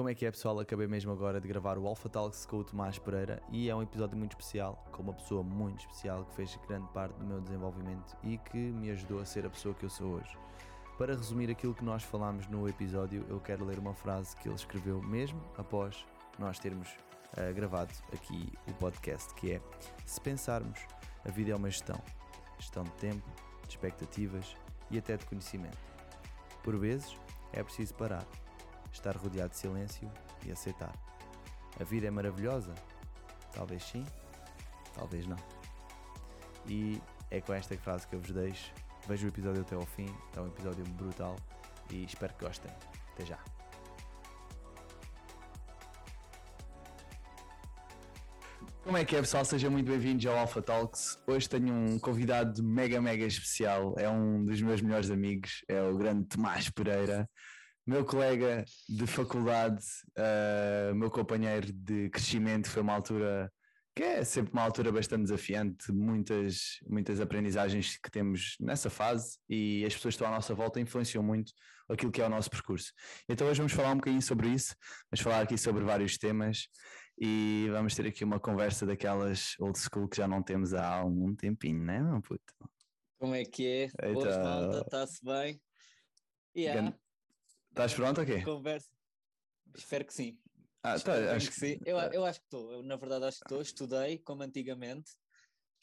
Como é que é, pessoal? Acabei mesmo agora de gravar o Alpha Talks com o Tomás Pereira e é um episódio muito especial, com uma pessoa muito especial que fez grande parte do meu desenvolvimento e que me ajudou a ser a pessoa que eu sou hoje. Para resumir aquilo que nós falámos no episódio, eu quero ler uma frase que ele escreveu mesmo após nós termos uh, gravado aqui o podcast, que é: Se pensarmos, a vida é uma gestão. Gestão de tempo, de expectativas e até de conhecimento. Por vezes, é preciso parar estar rodeado de silêncio e aceitar. A vida é maravilhosa? Talvez sim, talvez não. E é com esta frase que eu vos deixo. Vejo o episódio até ao fim, é um episódio brutal e espero que gostem. Até já. Como é que é, pessoal? Sejam muito bem-vindos ao Alpha Talks. Hoje tenho um convidado mega, mega especial. É um dos meus melhores amigos, é o grande Tomás Pereira meu colega de faculdade, uh, meu companheiro de crescimento, foi uma altura que é sempre uma altura bastante desafiante, muitas, muitas aprendizagens que temos nessa fase e as pessoas que estão à nossa volta influenciam muito aquilo que é o nosso percurso. Então hoje vamos falar um bocadinho sobre isso, vamos falar aqui sobre vários temas e vamos ter aqui uma conversa daquelas old school que já não temos há algum tempinho, né, meu puto? Como é que é? Eita. Boas, malta, está-se bem? Yeah. Estás pronto aqui? Conversa. Espero que sim. Ah, tá, acho que, sim. Eu, eu acho que estou. Eu, na verdade, acho que estou. Estudei como antigamente,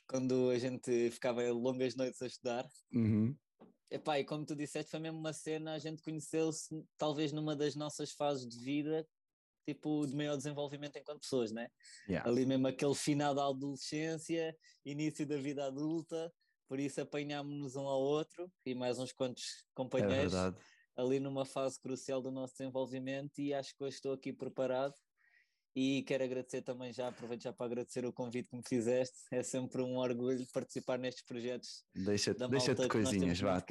quando a gente ficava longas noites a estudar. Uhum. Epá, e como tu disseste, foi mesmo uma cena, a gente conheceu-se talvez numa das nossas fases de vida, tipo, de maior desenvolvimento enquanto pessoas, né? Yeah. Ali mesmo aquele final da adolescência, início da vida adulta, por isso apanhámos-nos um ao outro e mais uns quantos companheiros. É verdade ali numa fase crucial do nosso desenvolvimento e acho que hoje estou aqui preparado e quero agradecer também já, aproveito já para agradecer o convite que me fizeste, é sempre um orgulho participar nestes projetos. Deixa-te deixa de coisinhas, vá.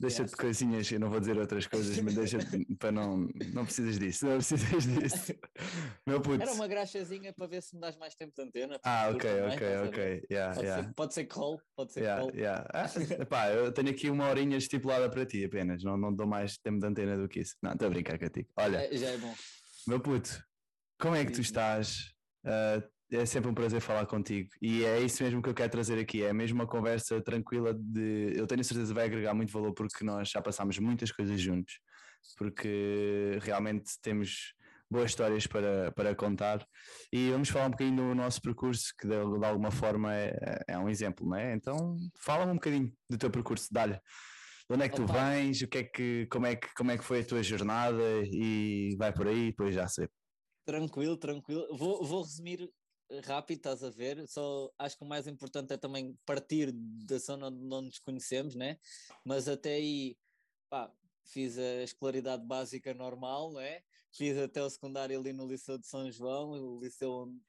Deixa-te coisinhas, eu não vou dizer outras coisas, mas deixa para não, não precisas disso, não precisas disso. Meu puto. Era uma graxazinha para ver se me dás mais tempo de antena. Ah, ok, também, ok, ok. Yeah, pode, yeah. Ser, pode ser call, pode ser yeah, call. Yeah. Ah, epá, eu tenho aqui uma horinha estipulada para ti apenas, não, não dou mais tempo de antena do que isso. Não, estou a brincar contigo. Olha, é, já é bom. Meu puto, como é que tu estás? Uh, é sempre um prazer falar contigo e é isso mesmo que eu quero trazer aqui. É mesmo uma conversa tranquila de. Eu tenho certeza que vai agregar muito valor porque nós já passámos muitas coisas juntos, porque realmente temos boas histórias para, para contar e vamos falar um bocadinho do nosso percurso, que de, de alguma forma é, é, um exemplo, não é? Então fala-me um bocadinho do teu percurso, dá-lhe. De onde é que tu vens? O que é que, como, é que, como é que foi a tua jornada? E vai por aí, depois já sei. Tranquilo, tranquilo. Vou, vou resumir rápido, estás a ver? Só acho que o mais importante é também partir da zona onde não nos conhecemos, né? Mas até aí, pá, fiz a escolaridade básica normal, né? Fiz até o secundário ali no Liceu de São João, o liceu onde,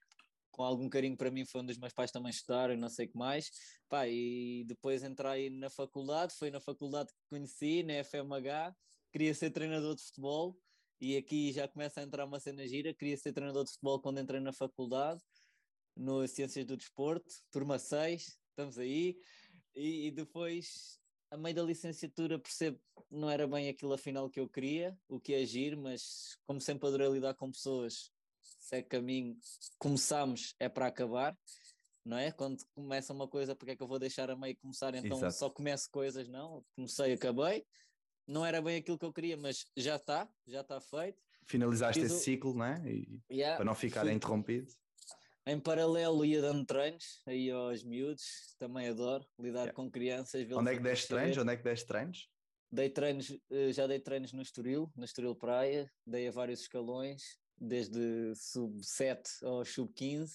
com algum carinho para mim foi onde os meus pais também estudaram não sei o que mais. Pá, e depois entrei na faculdade, foi na faculdade que conheci, na FMH, queria ser treinador de futebol e aqui já começa a entrar uma cena gira. Queria ser treinador de futebol quando entrei na faculdade, no Ciências do Desporto, turma 6, estamos aí. E, e depois, a meio da licenciatura, percebo que não era bem aquilo afinal que eu queria, o que é agir, mas como sempre adorei lidar com pessoas, se é caminho, começamos, é para acabar. Não é? Quando começa uma coisa, porque é que eu vou deixar a meio começar? Então Exato. só começo coisas, não? Comecei, acabei não era bem aquilo que eu queria, mas já está, já está feito. Finalizaste Fiz esse o... ciclo, não é? E, yeah, para não ficar fui... interrompido. Em paralelo ia dando treinos aí aos miúdos, também adoro lidar yeah. com crianças. Onde é que deste treinos? Onde é que deste treinos? Dei treinos, eh, já dei treinos no Estoril, no Estoril Praia, dei a vários escalões, desde sub-7 ao sub-15.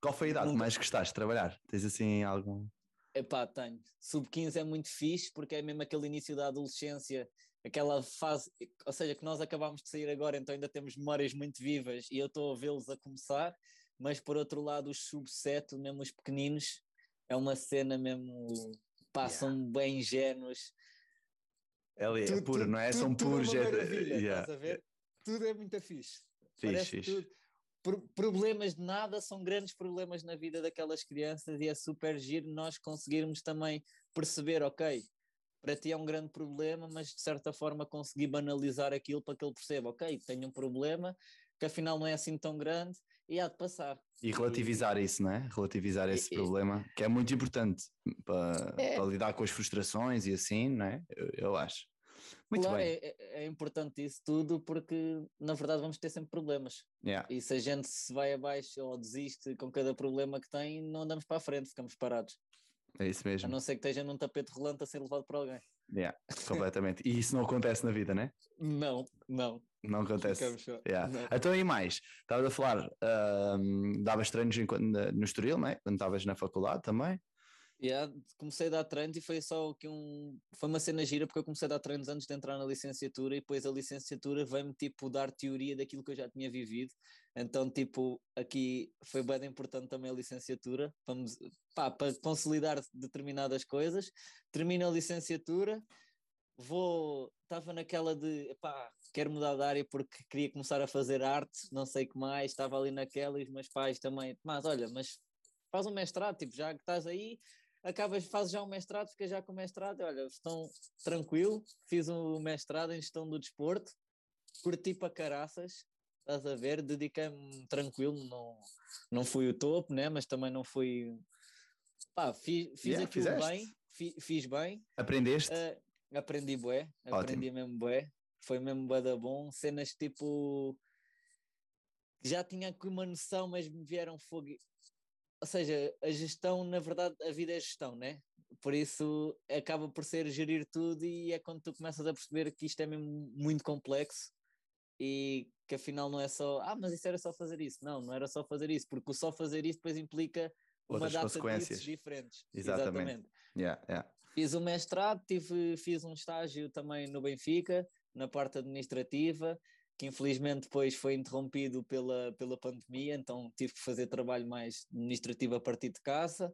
Qual foi a idade Nunca... mais gostaste de trabalhar? Tens assim algum... Epá, tenho. Sub-15 é muito fixe porque é mesmo aquele início da adolescência, aquela fase, ou seja, que nós acabámos de sair agora, então ainda temos memórias muito vivas e eu estou a vê-los a começar, mas por outro lado, os sub-7, mesmo os pequeninos, é uma cena mesmo, passam yeah. bem ingênuos. Ele é puro, não é? São puros. É, yeah. Tudo é muito fixe. Fixe, fixe. Tudo problemas de nada são grandes problemas na vida daquelas crianças e é super giro nós conseguirmos também perceber, ok, para ti é um grande problema, mas de certa forma consegui banalizar aquilo para que ele perceba, ok, tenho um problema que afinal não é assim tão grande e há de passar. E relativizar e... isso, não é? Relativizar esse e, problema, que é muito importante para, é. para, lidar com as frustrações e assim, não é? Eu, eu acho. Muito claro, bem. É, é, é, importante isso tudo porque na verdade vamos ter sempre problemas. Yeah. E se a gente se vai abaixo ou desiste com cada problema que tem, não andamos para a frente, ficamos parados. É isso mesmo. A não ser que esteja num tapete rolante a ser levado por alguém. Yeah, completamente. e isso não acontece na vida, né? Não, não. Não acontece. Yeah. Não. Então e mais? Estavas a falar, uh, davas treinos no Estoril, né? Quando estavas na faculdade também? Yeah, comecei a dar treinos e foi só que um. Foi uma cena gira porque eu comecei a dar treinos antes de entrar na licenciatura e depois a licenciatura veio-me tipo dar teoria daquilo que eu já tinha vivido. Então, tipo, aqui foi bem importante também a licenciatura para, pá, para consolidar determinadas coisas. Termino a licenciatura, vou. Estava naquela de pá, quero mudar de área porque queria começar a fazer arte, não sei o que mais, estava ali naquela e os meus pais também, mas olha, mas faz um mestrado, tipo, já que estás aí, acabas, fazes já um mestrado, ficas já com o mestrado, olha, estão tranquilo, fiz um mestrado em gestão do desporto, curti para caraças, estás a ver, dediquei-me tranquilo, não, não fui o topo, né, mas também não fui, pá, fiz, fiz yeah, aquilo fizeste. bem, fiz, fiz, bem. Aprendeste? Uh, aprendi bué, Ótimo. aprendi mesmo bué, foi mesmo bué da bom, cenas tipo já tinha aqui uma noção, mas me vieram fogo ou seja, a gestão, na verdade, a vida é gestão, né? Por isso acaba por ser gerir tudo e é quando tu começas a perceber que isto é mesmo muito complexo e que afinal não é só, ah, mas isso era só fazer isso. Não, não era só fazer isso, porque o só fazer isso depois implica Outras uma data consequências. de diferentes. Exatamente. Exatamente. Yeah, yeah. Fiz o um mestrado, tive, fiz um estágio também no Benfica, na parte administrativa, que infelizmente depois foi interrompido pela, pela pandemia, então tive que fazer trabalho mais administrativo a partir de casa.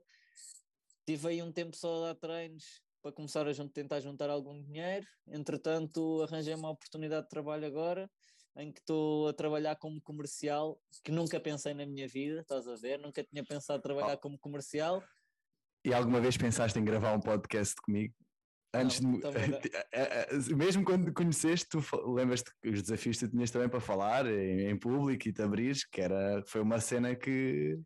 Tive aí um tempo só a dar treinos para começar a tentar juntar algum dinheiro. Entretanto, arranjei uma oportunidade de trabalho agora, em que estou a trabalhar como comercial, que nunca pensei na minha vida, estás a ver? Nunca tinha pensado trabalhar oh. como comercial. E alguma vez pensaste em gravar um podcast comigo? Antes não, de, mesmo quando te conheceste, tu lembras-te os desafios que tu tinhas também para falar em, em público e te abrir, que era, foi uma cena que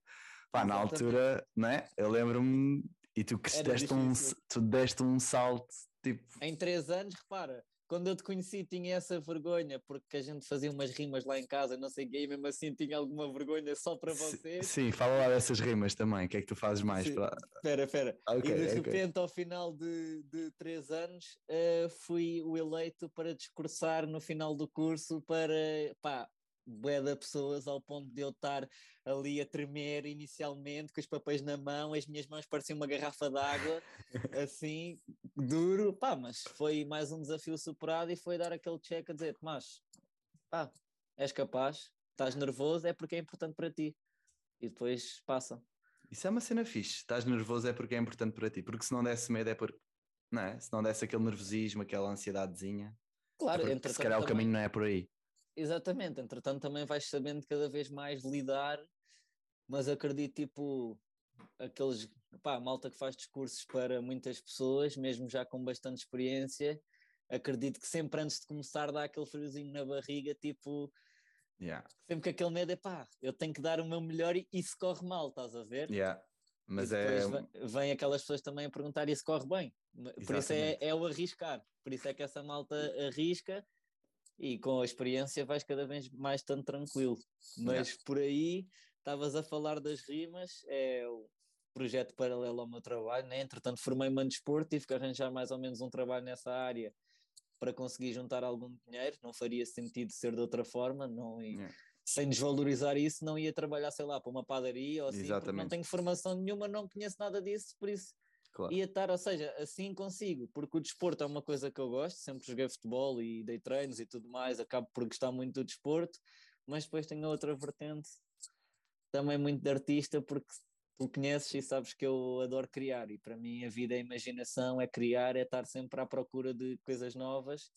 pá, na altura, não é? Eu lembro-me e tu, deste um, tu deste um salto tipo. Em três anos, repara, quando eu te conheci tinha essa vergonha, porque a gente fazia umas rimas lá em casa, não sei o quê, e mesmo assim tinha alguma vergonha só para vocês. Sim, fala lá dessas rimas também, o que é que tu fazes mais? Espera, para... espera. Okay, e de repente, okay. ao final de, de três anos, uh, fui o eleito para discursar no final do curso para, pá, bué de pessoas ao ponto de eu estar ali a tremer inicialmente com os papéis na mão, as minhas mãos pareciam uma garrafa d'água, assim, duro, pá, mas foi mais um desafio superado e foi dar aquele check a dizer, Tomás, pá, és capaz, estás nervoso, é porque é importante para ti. E depois passa. Isso é uma cena fixe, estás nervoso é porque é importante para ti, porque se não desse medo é porque, não é? Se não desse aquele nervosismo, aquela ansiedadezinha, claro, é se calhar também... o caminho não é por aí. Exatamente, entretanto também vais sabendo cada vez mais lidar, mas acredito tipo aqueles, pá, malta que faz discursos para muitas pessoas, mesmo já com bastante experiência, acredito que sempre antes de começar dá aquele friozinho na barriga, tipo, yeah. sempre que aquele medo é pá, eu tenho que dar o meu melhor e isso corre mal, estás a ver? Yeah. Mas é... Vem, vem aquelas pessoas também a perguntar e se corre bem. Por Exatamente. isso é, é o arriscar. Por isso é que essa malta arrisca e com a experiência vais cada vez mais estando tranquilo. Mas yeah. por aí estavas a falar das rimas, é o projeto paralelo ao meu trabalho, né? entretanto formei-me em desporto, tive que arranjar mais ou menos um trabalho nessa área para conseguir juntar algum dinheiro, não faria sentido ser de outra forma, não yeah. sem desvalorizar isso, não ia trabalhar, sei lá, para uma padaria ou assim, não tenho formação nenhuma, não conheço nada disso, por isso Claro. Ia estar, ou seja, assim consigo, porque o desporto é uma coisa que eu gosto, sempre joguei futebol e dei treinos e tudo mais, acabo por gostar muito do desporto, mas depois tenho outra vertente também muito de artista, porque tu conheces e sabes que eu adoro criar, e para mim a vida é imaginação, é criar, é estar sempre à procura de coisas novas,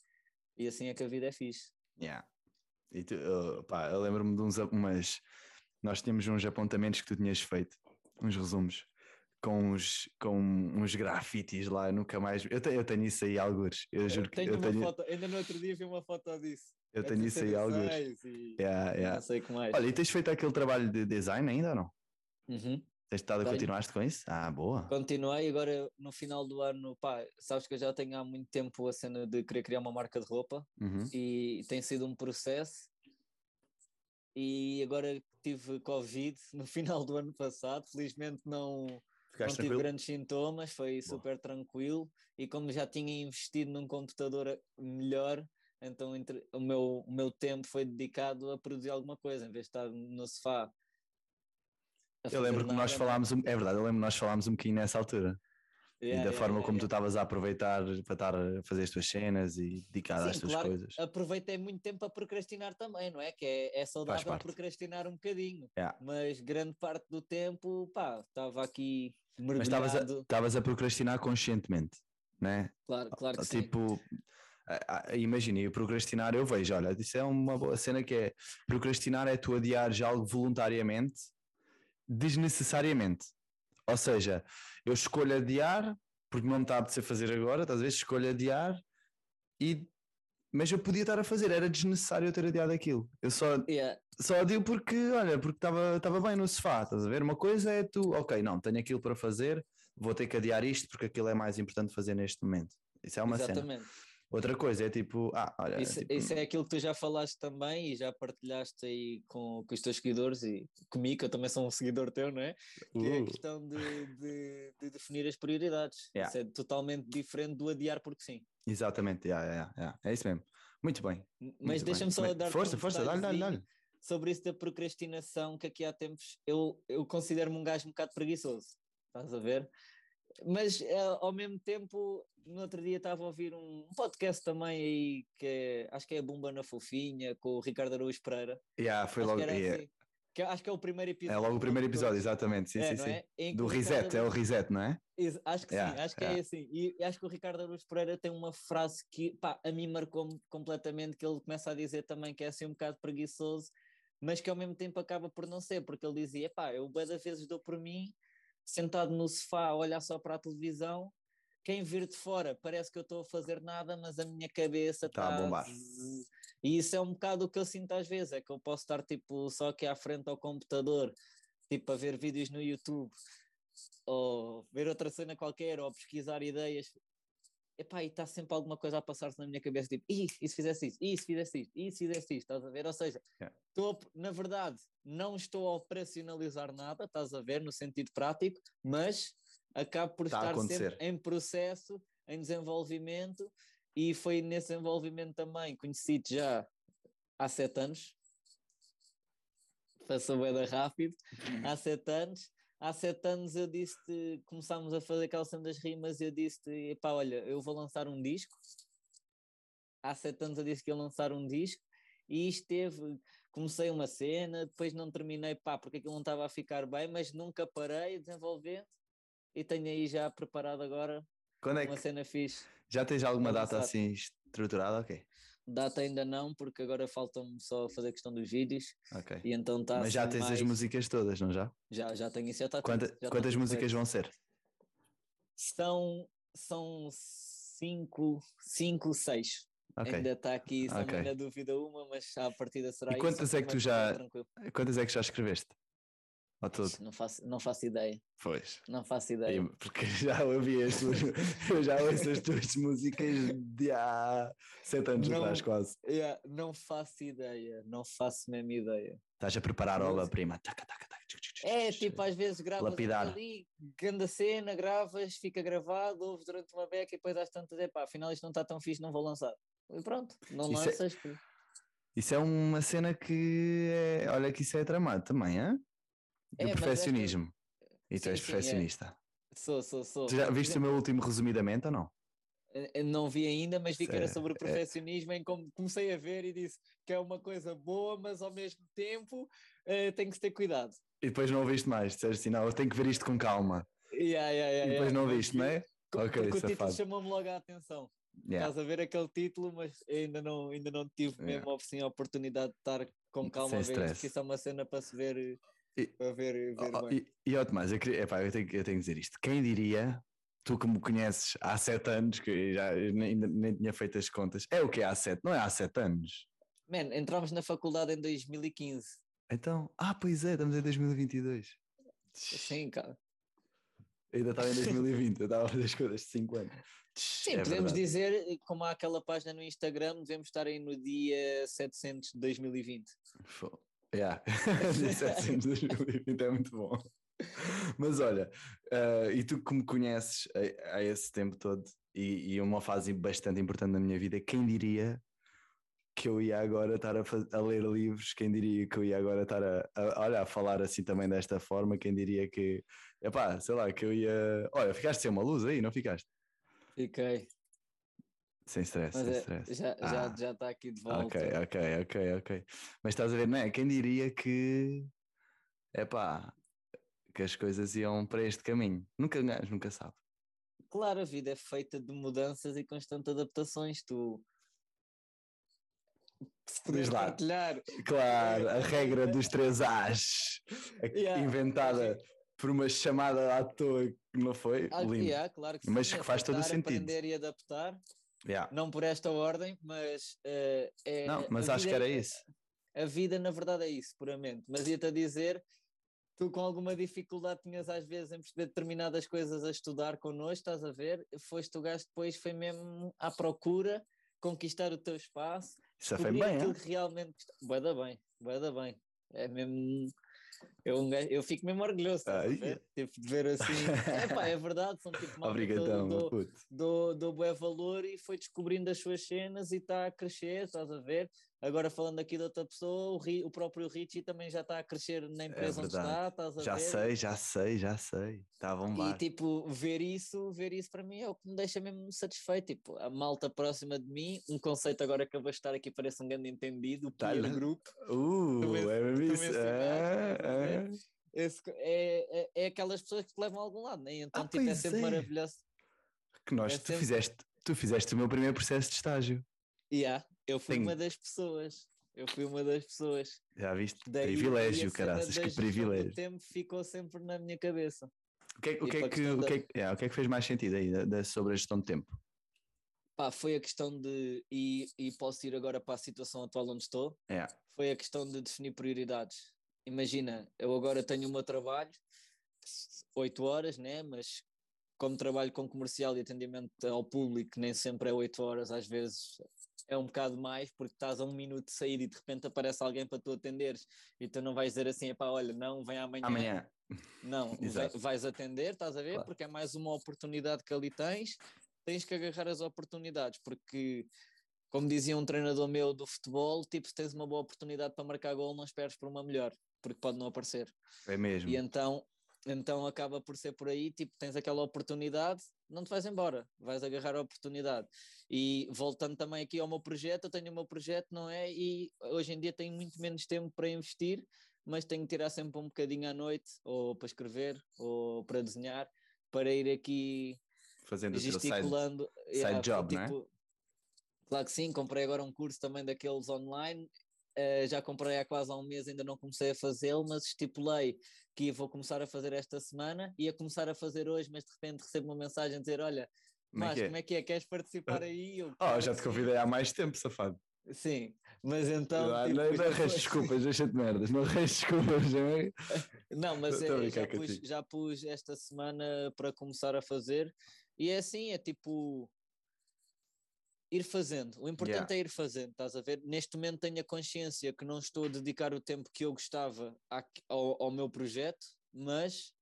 e assim é que a vida é fixe. Yeah. E tu, uh, pá, eu lembro-me de uns, umas, nós tínhamos uns apontamentos que tu tinhas feito, uns resumos com uns, com uns grafites lá, nunca mais. Eu tenho, eu tenho isso aí, algures. Eu juro que tenho eu tenho, foto, ainda no outro dia vi uma foto disso. eu tenho isso aí, algures. 66 E... Yeah, yeah. Não sei o que mais. Olha, e tens feito aquele trabalho de design ainda ou não? Uhum. Tens estado a Tenho. continuaste com isso? Ah, boa. Continuei agora no final do ano, pá, sabes que eu já tenho há muito tempo a cena de querer criar uma marca de roupa Uhum. e tem sido um processo. E agora tive Covid no final do ano passado, felizmente não, não Ficaste tive tranquilo? grandes sintomas, foi super tranquilo. E como já tinha investido num computador a- melhor, então entre, o, meu, o meu tempo foi dedicado a produzir alguma coisa, em vez de estar no sofá. Eu lembro que nós nada, falámos, é verdade, eu lembro que nós falámos um bocadinho nessa altura. Yeah, e da yeah, forma yeah, como yeah. tu estavas a aproveitar para estar a fazer as tuas cenas e dedicado às Sim, tuas claro, coisas. aproveitei muito tempo a procrastinar também, não é? Que é, é saudável procrastinar um bocadinho, mas grande parte do tempo, pá, estava aqui Mas estavas a, mergulhado. a procrastinar conscientemente, né? Claro, claro que sim. Tipo, a- imagina, eu procrastinar, eu vejo, olha, isso é uma boa cena que é procrastinar é tu adiares algo voluntariamente, desnecessariamente. Ou seja, eu escolho adiar porque não me está a apetecer fazer agora, estás a ver? Escolho adiar e. Mas eu podia estar a fazer, era desnecessário eu ter adiado aquilo. Eu só, Yeah, só adio porque, olha, porque estava bem no sofá, estás a ver? Uma coisa é tu, ok, não, tenho aquilo para fazer, vou ter que adiar isto porque aquilo é mais importante fazer neste momento. Isso é uma cena. Outra coisa é tipo, ah, olha, Isso, tipo, isso é aquilo que tu já falaste também e já partilhaste aí com, com os teus seguidores e comigo, que eu também sou um seguidor teu, não é? Que é a uh, questão de, de, de definir as prioridades. Yeah. Isso é totalmente diferente do adiar porque sim. exatamente, yeah, yeah, yeah, é isso mesmo. Muito bem. Mas deixa-me só dar Força, força, dá-lhe, dá-lhe, dá-lhe. sobre isso da procrastinação, que aqui há tempos eu, eu considero-me um gajo um bocado preguiçoso, estás a ver? Mas eh, ao mesmo tempo, no outro dia estava a ouvir um podcast também aí, que é, acho que é a Bumba na Fofinha, com o Ricardo Araújo Pereira. Yeah, foi Acho logo, que yeah, assim. Que acho que é o primeiro é episódio. logo o primeiro episódio, exatamente, sim, É, sim, sim. é? Que Do o Ricardo reset, é o reset, não é? Acho que Yeah, sim, acho que yeah. é assim. E acho que o Ricardo Araújo Pereira tem uma frase que pá, a mim marcou-me completamente, que ele começa a dizer também que é assim um bocado preguiçoso, mas que ao mesmo tempo acaba por não ser, porque ele dizia, pá, eu bué das vezes dou por mim, sentado no sofá a olhar só para a televisão, quem vir de fora parece que eu estou a fazer nada, mas a minha cabeça Tá a está bombar. E isso é um bocado o que eu sinto às vezes, é que eu posso estar tipo só aqui à frente ao computador, tipo a ver vídeos no YouTube, ou ver outra cena qualquer, ou pesquisar ideias. Epá, e está sempre alguma coisa a passar-se na minha cabeça, tipo, "Ih, e se fizesse isto, e se fizesse isto, e se fizesse isto, estás a ver? Ou seja, estou a- na verdade, não estou a operacionalizar nada, estás a ver, no sentido prático, mas acabo por Está estar sempre em processo, em desenvolvimento, e foi nesse desenvolvimento também, conheci já há sete anos, passou bem rápido, há sete anos, há sete anos eu disse-te, começámos a fazer aquela cena das rimas, eu disse-te, epá, olha, eu vou lançar um disco, há sete anos eu disse que ia lançar um disco, e isto teve, comecei uma cena, depois não terminei, pá, porque aquilo não estava a ficar bem, mas nunca parei desenvolvendo, e tenho aí já preparado agora Quando é uma que cena fixe. já tens alguma data assim estruturada? Ok, Data ainda não, porque agora faltam-me só fazer a questão dos vídeos, ok. e então está Mas já tens as mais- músicas todas, não já? Já, já tenho isso, já está Quanta- já está quantas tudo músicas vão ser? São, são cinco, cinco, seis. Ok. Ainda está aqui, só Ok. na dúvida uma, mas à partida será E isso, quantas é que tu já- tranquilo. Quantas é que já escreveste? Não faço, não faço ideia, Pois. não faço ideia. Porque já ouvi as tuas, eu já ouço as tuas músicas de há sete anos Não. atrás, quase. Yeah, não faço ideia, não faço mesmo ideia. Estás a preparar a obra-prima. É, tipo, às vezes gravas Lapidar. ali, grande cena, gravas, fica gravado, ouves durante uma beca e depois às tantas, epá, afinal isto não está tão fixe, não vou lançar. E pronto, não Isso é- lanças. pô. Isso é uma cena que é, olha que isso é tramado também? É, Do mas perfeccionismo. E tu Sim, és sim, é. perfeccionista. Sou, sou, sou. Tu já viste o meu último resumidamente ou não? eu Não vi ainda, mas vi que era é- sobre o é- perfeccionismo, em como comecei a ver e disse que é uma coisa boa, mas ao mesmo tempo eh, tem que ter cuidado. E depois não ouviste mais, disseste assim, não, eu tenho que ver isto com calma. Yeah, yeah, yeah, e depois yeah, não mas viste, vi- não é? porque o título safado. chamou-me logo a atenção. Yeah. Estás a ver aquele título, mas ainda não, ainda não tive Yeah. mesmo assim, a oportunidade de estar com calma Sem a ver porque isso é uma cena para se ver eh, E, a ver, ver oh, e, e Tomás, eu, queria, epá, eu, tenho, eu tenho que dizer isto. Quem diria, tu que me conheces há sete anos, que já ainda nem tinha feito as contas, é o que é há sete? Não é há sete anos? Man, entramos na faculdade em 2015. Então, ah, pois é, estamos em 2022. Sim, cara. Eu ainda estava em 2020, eu estava a fazer as coisas de 5 anos. Sim, é podemos verdade. dizer, como há aquela página no Instagram, devemos estar aí no dia 700 de 2020. Yeah. dia 700 de 2020 é muito bom. Mas olha, uh, e tu que me conheces a, a esse tempo todo, e, e, uma fase bastante importante na minha vida, quem diria que eu ia agora estar a, a, ler livros, quem diria que eu ia agora estar a, a, olha, a falar assim também desta forma, quem diria que, epá, sei lá, que eu ia. Olha, ficaste sem uma luz aí, não ficaste? Fiquei. Sem stress, Mas sem é, stress. Já está ah. já, já aqui de volta. Ok, ok, ok, ok. Mas estás a ver, não é? Quem diria que, epá, que as coisas iam para este caminho? Nunca, nunca sabe. Claro, a vida é feita de mudanças e constantes adaptações. Tu se puderes partilhar. Claro, a regra dos três As, yeah. inventada por uma chamada à toa que não foi. Ah. Yeah, claro que sim, mas que faz todo o sentido. Aprender e adaptar. Yeah. Não por esta ordem, mas uh, é. Não, mas acho que era é, isso. A vida, na verdade, é isso, puramente. Mas ia-te a dizer tu com alguma dificuldade tinhas às vezes em perceber determinadas coisas a estudar connosco, estás a ver? Foste o gajo depois, foi mesmo à procura, conquistar o teu espaço isso foi bem, aquilo é? que realmente. Vai dar bem, vai dar bem. É mesmo. Eu, eu fico mesmo orgulhoso tipo, de ver assim. é pá, é verdade, são tipo Obrigadão, do, do, do, do valor e foi descobrindo as suas cenas e está a crescer, estás a ver? Agora falando aqui de outra pessoa, o, o próprio Richie também já está a crescer na é empresa é onde está, já ver? Sei, já sei, já sei. Está a bombar. E tipo, ver isso, ver isso para mim é o que me deixa mesmo satisfeito. Tipo, a malta próxima de mim, um conceito agora que eu vou estar aqui, parece um grande entendido, o tá peer group. Uh, é mesmo isso. É, é. Esse, é, é, é, aquelas pessoas que te levam a algum lado, né? Então, ah, tipo, é sempre é. maravilhoso. Que nós, é tu, sempre... fizeste, tu fizeste o meu primeiro processo de estágio. Yeah. Eu fui Tenho. uma das pessoas. Eu fui uma das pessoas. Já viste? Daí, privilégio, caraças, que privilégio. O tempo ficou sempre na minha cabeça. O que, é, o que, é, que, o, que é, yeah, o que é que fez mais sentido aí da, da, sobre a gestão de tempo? Pá, foi a questão de, e, e posso ir agora para a situação atual onde estou, yeah. foi a questão de definir prioridades. Imagina, eu agora tenho o meu trabalho, 8 horas, né? mas como trabalho com comercial e atendimento ao público, nem sempre é 8 horas, às vezes é um bocado mais, porque estás a um minuto de sair e de repente aparece alguém para tu atenderes e tu não vais dizer assim, pá, olha, não, vem amanhã. Amanhã. Não, vais atender, estás a ver? Claro. Porque é mais uma oportunidade que ali tens, tens que agarrar as oportunidades, porque como dizia um treinador meu do futebol, tipo, se tens uma boa oportunidade para marcar gol, não esperes por uma melhor, porque pode não aparecer. É mesmo. E então então acaba por ser por aí, tipo, tens aquela oportunidade, não te vais embora, vais agarrar a oportunidade. E voltando também aqui ao meu projeto, eu tenho o meu projeto, não é? E hoje em dia tenho muito menos tempo para investir, mas tenho que tirar sempre um bocadinho à noite, ou para escrever, ou para desenhar, para ir aqui fazendo gesticulando. Side, side yeah, job, tipo, não é? Claro que sim, comprei agora um curso também daqueles online Uh, já comprei há quase há um mês, ainda não comecei a fazê-lo, mas estipulei que vou começar a fazer esta semana, ia começar a fazer hoje, mas de repente recebo uma mensagem a dizer: Olha, mas como, é? como é que é? Queres participar aí? Eu, oh, já te convidei há mais tempo, safado. Sim, mas então. Não, tipo, não, não arranjes desculpas, deixa-te merdas, não arranjes desculpas. Não, mas é, já, pus, já pus esta semana para começar a fazer, e é assim: é tipo ir fazendo. O importante yeah. é ir fazendo, estás a ver? Neste momento tenho a consciência que não estou a dedicar o tempo que eu gostava ao, ao meu projeto, mas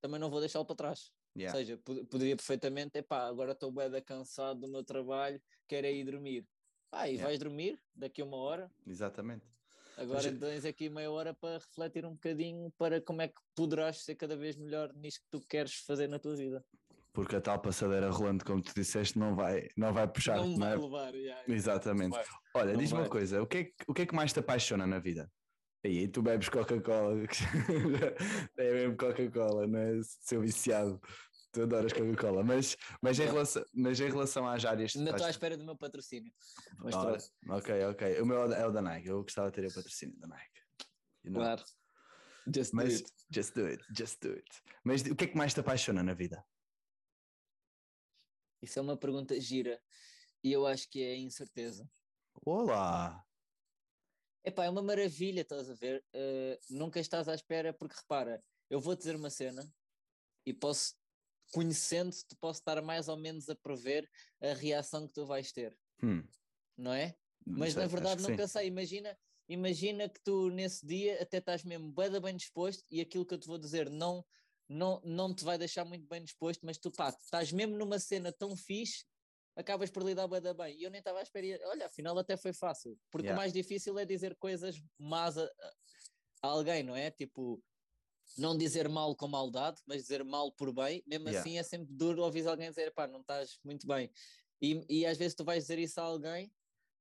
também não vou deixá-lo para trás. Yeah. Ou seja, poderia perfeitamente, epá, agora estou bem cansado do meu trabalho, quero é ir dormir. Ah, e yeah. vais dormir daqui a uma hora. Exatamente. Agora mas... tens aqui meia hora para refletir um bocadinho para como é que poderás ser cada vez melhor nisto que tu queres fazer na tua vida porque a tal passadeira rolando, como tu disseste, não vai, não vai puxar. Não vai é? levar, yeah, Exatamente. Vai. Olha, diz-me uma coisa: o que, é, o que é que mais te apaixona na vida? Aí tu bebes Coca-Cola, é mesmo Coca-Cola, não é? Seu viciado, tu adoras Coca-Cola, mas, mas, em relação, mas em relação às áreas. Ainda estou à espera do meu patrocínio. ok, ok. O meu é o da Nike, eu gostava de ter o patrocínio da Nike. Claro. Just do Mas it. just do it, just do it. Mas o que é que mais te apaixona na vida? Isso é uma pergunta gira e eu acho que é a incerteza. Olá! Epá, é uma maravilha, estás a ver? Eh, nunca estás à espera, porque repara, eu vou dizer uma cena e posso, conhecendo-te, posso estar mais ou menos a prever a reação que tu vais ter, Hum, não é? Mas sei, na verdade que sim. nunca sei. Imagina, imagina que tu nesse dia até estás mesmo da bem disposto e aquilo que eu te vou dizer não, não, não te vai deixar muito bem disposto, mas tu pá, estás mesmo numa cena tão fixe, acabas por lidar da bem. E eu nem estava à espera. Olha, afinal até foi fácil. Porque Yeah. o mais difícil é dizer coisas más a, a- alguém, não é? Tipo, não dizer mal com maldade, mas dizer mal por bem. Mesmo Yeah. assim é sempre duro ouvir alguém dizer, pá, não estás muito bem. E, e às vezes tu vais dizer isso a alguém,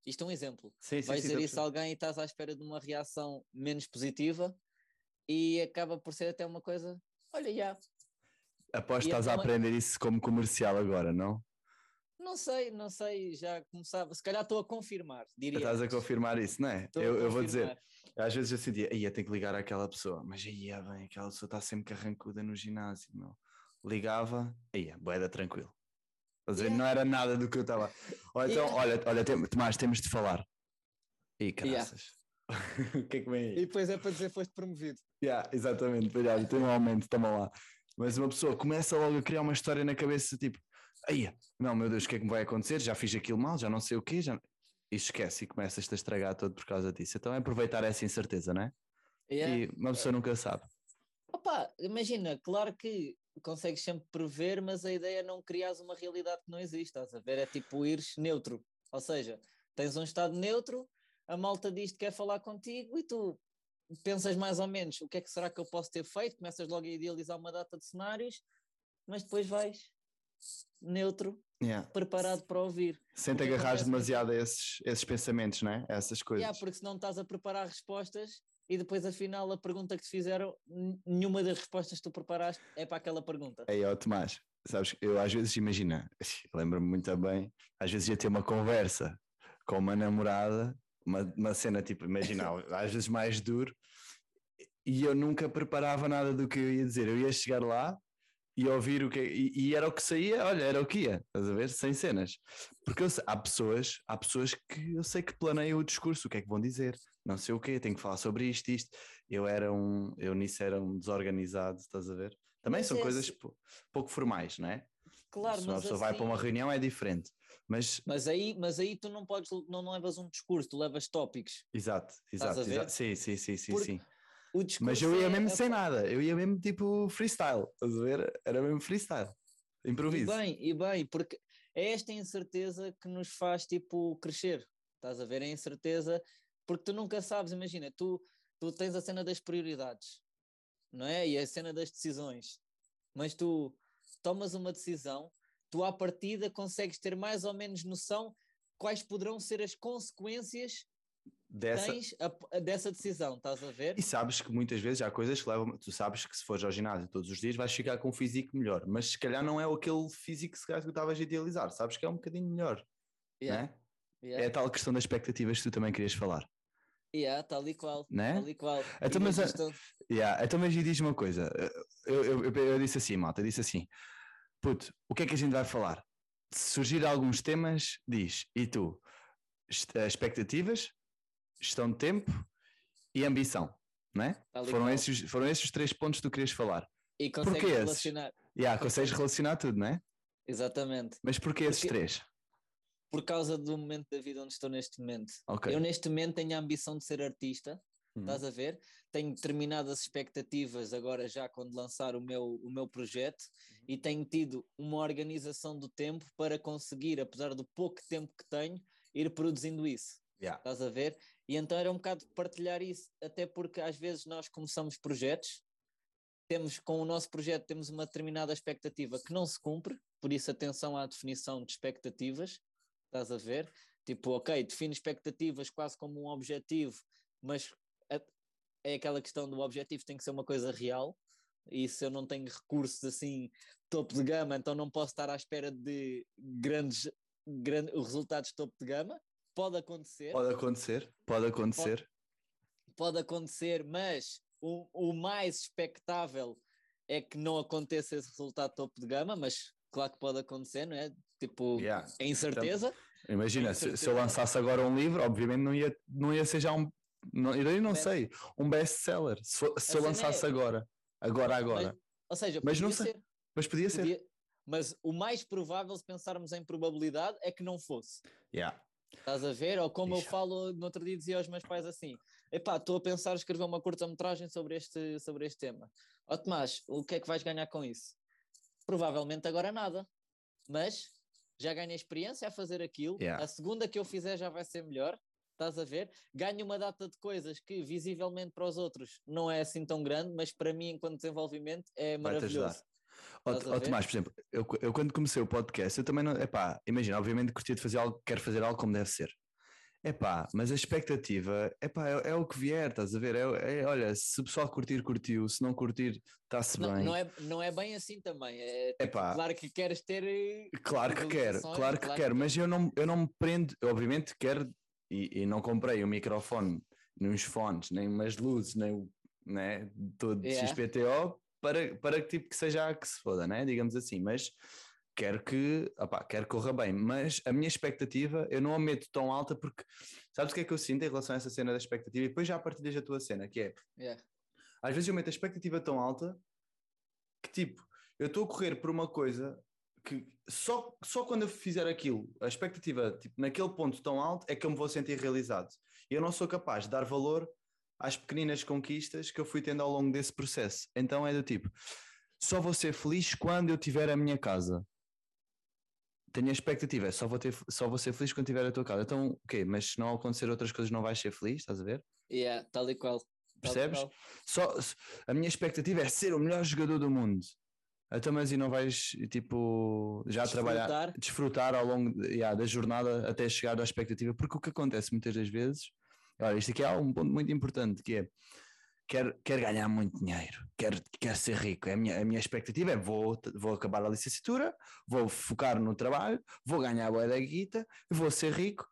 isto é um exemplo, Sim, sim, vais sim, dizer isso a alguém e estás à espera de uma reação menos positiva e acaba por ser até uma coisa, olha, já, Aposto que estás a então é- aprender isso como comercial agora, não? não sei, não sei, já começava, se calhar estou a confirmar, diria. Estás a confirmar isso, não é? Estou Eu, eu vou dizer, às vezes eu sentia, ia ter que ligar àquela pessoa, mas aí é bem, aquela pessoa está sempre carrancuda no ginásio, meu. Ligava, aí é, boeda tranquilo. Ver? Yeah. Não era nada do que eu estava. Então, Yeah. olha, olha, tem, Tomás, temos de falar. E caraças. o que é que vem aí? E depois é para dizer foste promovido. Yeah, exatamente, já, tem um aumento, toma lá. Mas uma pessoa começa logo a criar uma história na cabeça, tipo, aí, não, meu Deus, o que é que me vai acontecer? Já fiz aquilo mal, já não sei o quê, já... e esquece e começas-te a estragar todo por causa disso. Então é aproveitar essa incerteza, não é? Yeah. E uma pessoa nunca sabe. Opa, imagina, claro que consegues sempre prever, mas a ideia é não criares uma realidade que não existe, estás a ver? É tipo ires neutro. Ou seja, tens um estado neutro, a malta diz que quer falar contigo e tu pensas mais ou menos o que é que será que eu posso ter feito, começas logo a idealizar uma data de cenários, mas depois vais neutro, Yeah. preparado para ouvir. Sem O te agarrares acontece demasiado a esses, esses pensamentos, não é? A essas coisas. Yeah, porque senão estás a preparar respostas e depois afinal a pergunta que te fizeram, nenhuma das respostas que tu preparaste é para aquela pergunta. Aí, ó Tomás, sabes, eu às vezes imagina, lembro-me muito bem, às vezes ia ter uma conversa com uma namorada, uma, uma cena tipo, imagina, às vezes mais duro, e eu nunca preparava nada do que eu ia dizer. Eu ia chegar lá e ouvir o que e, e era o que saía, olha, era o que ia, estás a ver? Sem cenas. Porque eu há pessoas, há pessoas que eu sei que planeiam o discurso, o que é que vão dizer, não sei o quê, tenho que falar sobre isto, isto. Eu era um, eu nisso era um desorganizado, estás a ver? Também Mas são é coisas assim- pou- pouco formais, não é? Claro, Se uma pessoa vai para uma assim- reunião é diferente. Mas, Mas aí, mas aí tu não podes, não, não levas um discurso, tu levas tópicos. exato, exato, exato. Sim, sim, sim, sim, Porque sim. Mas eu ia é mesmo a sem nada, eu ia mesmo tipo freestyle, estás a ver? Era mesmo freestyle, E improviso. bem, e bem, porque é esta incerteza que nos faz tipo crescer. Estás a ver? É a incerteza, porque tu nunca sabes, imagina, tu, tu tens a cena das prioridades, não é? E a cena das decisões. Mas tu tomas uma decisão, tu à partida consegues ter mais ou menos noção quais poderão ser as consequências Dessa, a- a- dessa decisão, estás a ver? E sabes que muitas vezes há coisas que levam. Tu sabes que se fores ao ginásio todos os dias vais ficar com um físico melhor, mas se calhar não é aquele físico que tu estavas a idealizar, sabes que é um bocadinho melhor, Yeah, né? yeah, É a tal questão das expectativas que tu também querias falar, yeah, tal e qual, né? tal e qual. Então, mas gestão- Yeah, então, mas diz uma coisa: eu, eu, eu, eu disse assim, malta, eu disse assim, puto, o que é que a gente vai falar? Se surgir alguns temas, diz, e tu? Eh, Expectativas, gestão de tempo e ambição, não é? Foram esses, foram esses os três pontos que tu querias falar. E consegues esses? relacionar. Yeah, consegues relacionar tudo, não é? Exatamente. Mas porquê esses Porque- três? Por causa do momento da vida onde estou neste momento. Ok. Eu neste momento tenho a ambição de ser artista, Hum. estás a ver? Tenho determinadas expectativas agora já quando lançar o meu, o meu projeto Uhum. e tenho tido uma organização do tempo para conseguir, apesar do pouco tempo que tenho, ir produzindo isso. Yeah. Estás a ver? E então era um bocado partilhar isso, até porque às vezes nós começamos projetos, temos com o nosso projeto temos uma determinada expectativa que não se cumpre, por isso atenção à definição de expectativas, estás a ver? Tipo, ok, define expectativas quase como um objetivo, mas é aquela questão do objetivo tem que ser uma coisa real, e se eu não tenho recursos assim topo de gama, então não posso estar à espera de grandes, grandes resultados topo de gama. Pode acontecer, Pode acontecer, pode acontecer. pode acontecer, mas o, o mais expectável é que não aconteça esse resultado topo de gama, mas claro que pode acontecer, não é? Tipo, Yeah. é incerteza. Imagina, Tenho se, se eu lançasse agora um livro, obviamente não ia, não ia ser já um. Não, eu não sei, um best-seller. Se, for- se eu cena lançasse é- agora, agora, agora. Mas, ou seja, Mas não podia sei. ser. Mas podia ser. podia- mas o mais provável, se pensarmos em probabilidade, é que não fosse. Yeah. Estás a ver? Ou como eu Ixi. falo no outro dia, dizia aos meus pais assim: epá, estou a pensar em escrever uma curta-metragem sobre este, sobre este tema. Ó Tomás, o que é que vais ganhar com isso? Provavelmente agora nada, mas já ganhei experiência a fazer aquilo. Yeah. A segunda que eu fizer já vai ser melhor. Estás a ver? Ganho uma data de coisas que visivelmente para os outros não é assim tão grande, mas para mim, enquanto desenvolvimento, é maravilhoso. Ó, ver? Tomás, por exemplo, eu, eu quando comecei o podcast, eu também não. Epá, imagina, obviamente curtia de fazer algo, quero fazer algo como deve ser. Epá, mas a expectativa epá, é, é o que vier, estás a ver? É, é- olha, se o pessoal curtir, curtiu, se não curtir, está-se bem. não, é, não é bem assim também. É, tipo, Epá. claro que queres ter. eh, Claro que quero, claro que quero, mas eu não, eu não me prendo, obviamente quero, e, e não comprei um microfone, nem uns fones, nem umas luzes, nem o né, todo Yeah. XPTO para, para que tipo que seja a que se foda, né? digamos assim, mas quero que, opá, quero que corra bem, mas a minha expectativa eu não a meto tão alta porque sabes o que é que eu sinto em relação a essa cena da expectativa e depois já partilhas a tua cena, que é Yeah. às vezes eu meto a expectativa tão alta que tipo, eu estou a correr por uma coisa que só, só quando eu fizer aquilo, a expectativa tipo, naquele ponto tão alto é que eu me vou sentir realizado. E eu não sou capaz de dar valor às pequeninas conquistas que eu fui tendo ao longo desse processo. Então é do tipo, só vou ser feliz quando eu tiver a minha casa. Tenho a expectativa, é só vou, ter, só vou ser feliz quando tiver a tua casa. Então, o quê? Mas se não acontecer outras coisas, não vais ser feliz, estás a ver? Yeah, tal e qual. Percebes? Só, a minha expectativa é ser o melhor jogador do mundo. Então, mas e não vais, tipo, já trabalhar, Desfrutar. desfrutar ao longo de- yeah, da jornada até chegar à expectativa? Porque o que acontece muitas das vezes, olha, isto aqui é um ponto muito importante, que é, quero, quero ganhar muito dinheiro, quero, quero ser rico. A minha, a minha expectativa é, vou, vou acabar a licenciatura, vou focar no trabalho, vou ganhar a boa da guita, vou ser rico.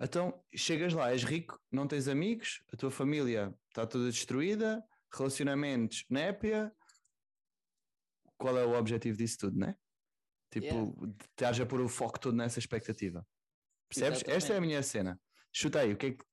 Então, chegas lá, és rico, não tens amigos, a tua família está toda destruída, relacionamentos népia. Qual é o objetivo disso tudo, né? Tipo, Yeah. estás a pôr o foco todo nessa expectativa. Percebes? Esta é a Exatamente. minha cena. Chuta aí, o que é que.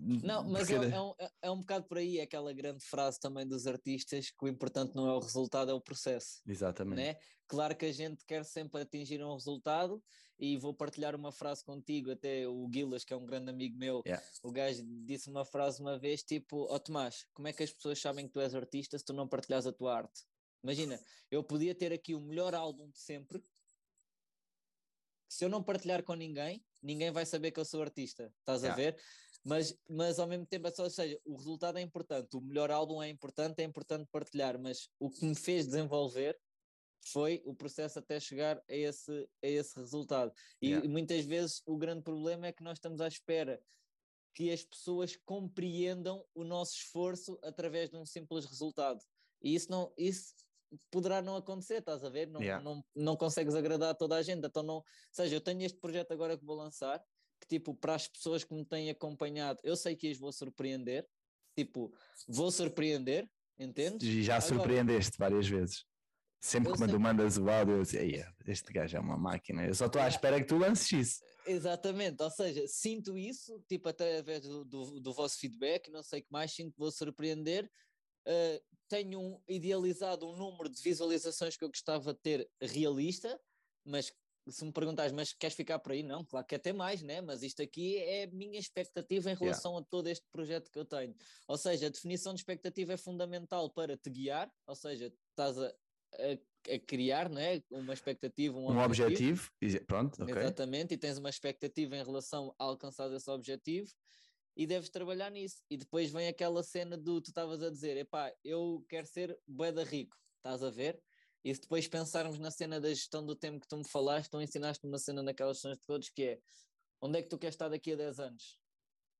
Não, mas porque- é, é um, é- um bocado por aí, é aquela grande frase também dos artistas que o importante não é o resultado, é o processo. Exatamente. Né? Claro que a gente quer sempre atingir um resultado e vou partilhar uma frase contigo, até o Guilas, que é um grande amigo meu, Yeah. o gajo disse uma frase uma vez, tipo, ó Tomás, como é que as pessoas sabem que tu és artista se tu não partilhas a tua arte? Imagina, eu podia ter aqui o melhor álbum de sempre, se eu não partilhar com ninguém, ninguém vai saber que eu sou artista, estás a Yeah. ver? Mas, mas ao mesmo tempo, é só- ou seja, o resultado é importante, o melhor álbum é importante, é importante partilhar, mas o que me fez desenvolver foi o processo até chegar a esse, a esse resultado. E Yeah. muitas vezes o grande problema é que nós estamos à espera que as pessoas compreendam o nosso esforço através de um simples resultado. E isso não isso poderá não acontecer, estás a ver? Não, Yeah. não, não consegues agradar toda a gente. Então não, ou seja, eu tenho este projeto agora que vou lançar, que tipo, para as pessoas que me têm acompanhado, eu sei que as vou surpreender, tipo, vou surpreender, entendes? E já Agora- surpreendeste várias vezes. Sempre que sei. mandas o áudio, eu "Ei, este gajo é uma máquina. Eu só estou à espera que tu lances isso. Exatamente, ou seja, sinto isso, tipo, através do, do, do vosso feedback, não sei o que mais, sinto que vou surpreender. Uh, tenho idealizado um número de visualizações que eu gostava de ter realista, mas se me perguntares, mas queres ficar por aí? Não, claro que ter mais, né? Mas isto aqui é a minha expectativa em Yeah. relação a todo este projeto que eu tenho. Ou seja, a definição de expectativa é fundamental para te guiar, ou seja, estás a, a, a criar, não é? Uma expectativa, um, Um objetivo, e- pronto, ok. Exatamente, e tens uma expectativa em relação a alcançar esse objetivo e deves trabalhar nisso. E depois vem aquela cena do tu estavas a dizer, epá, eu quero ser bué da rico, estás a ver? E se depois pensarmos na cena da gestão do tempo que tu me falaste, tu ensinaste-me uma cena naquelas de todos que é onde é que tu queres estar daqui a 10 anos?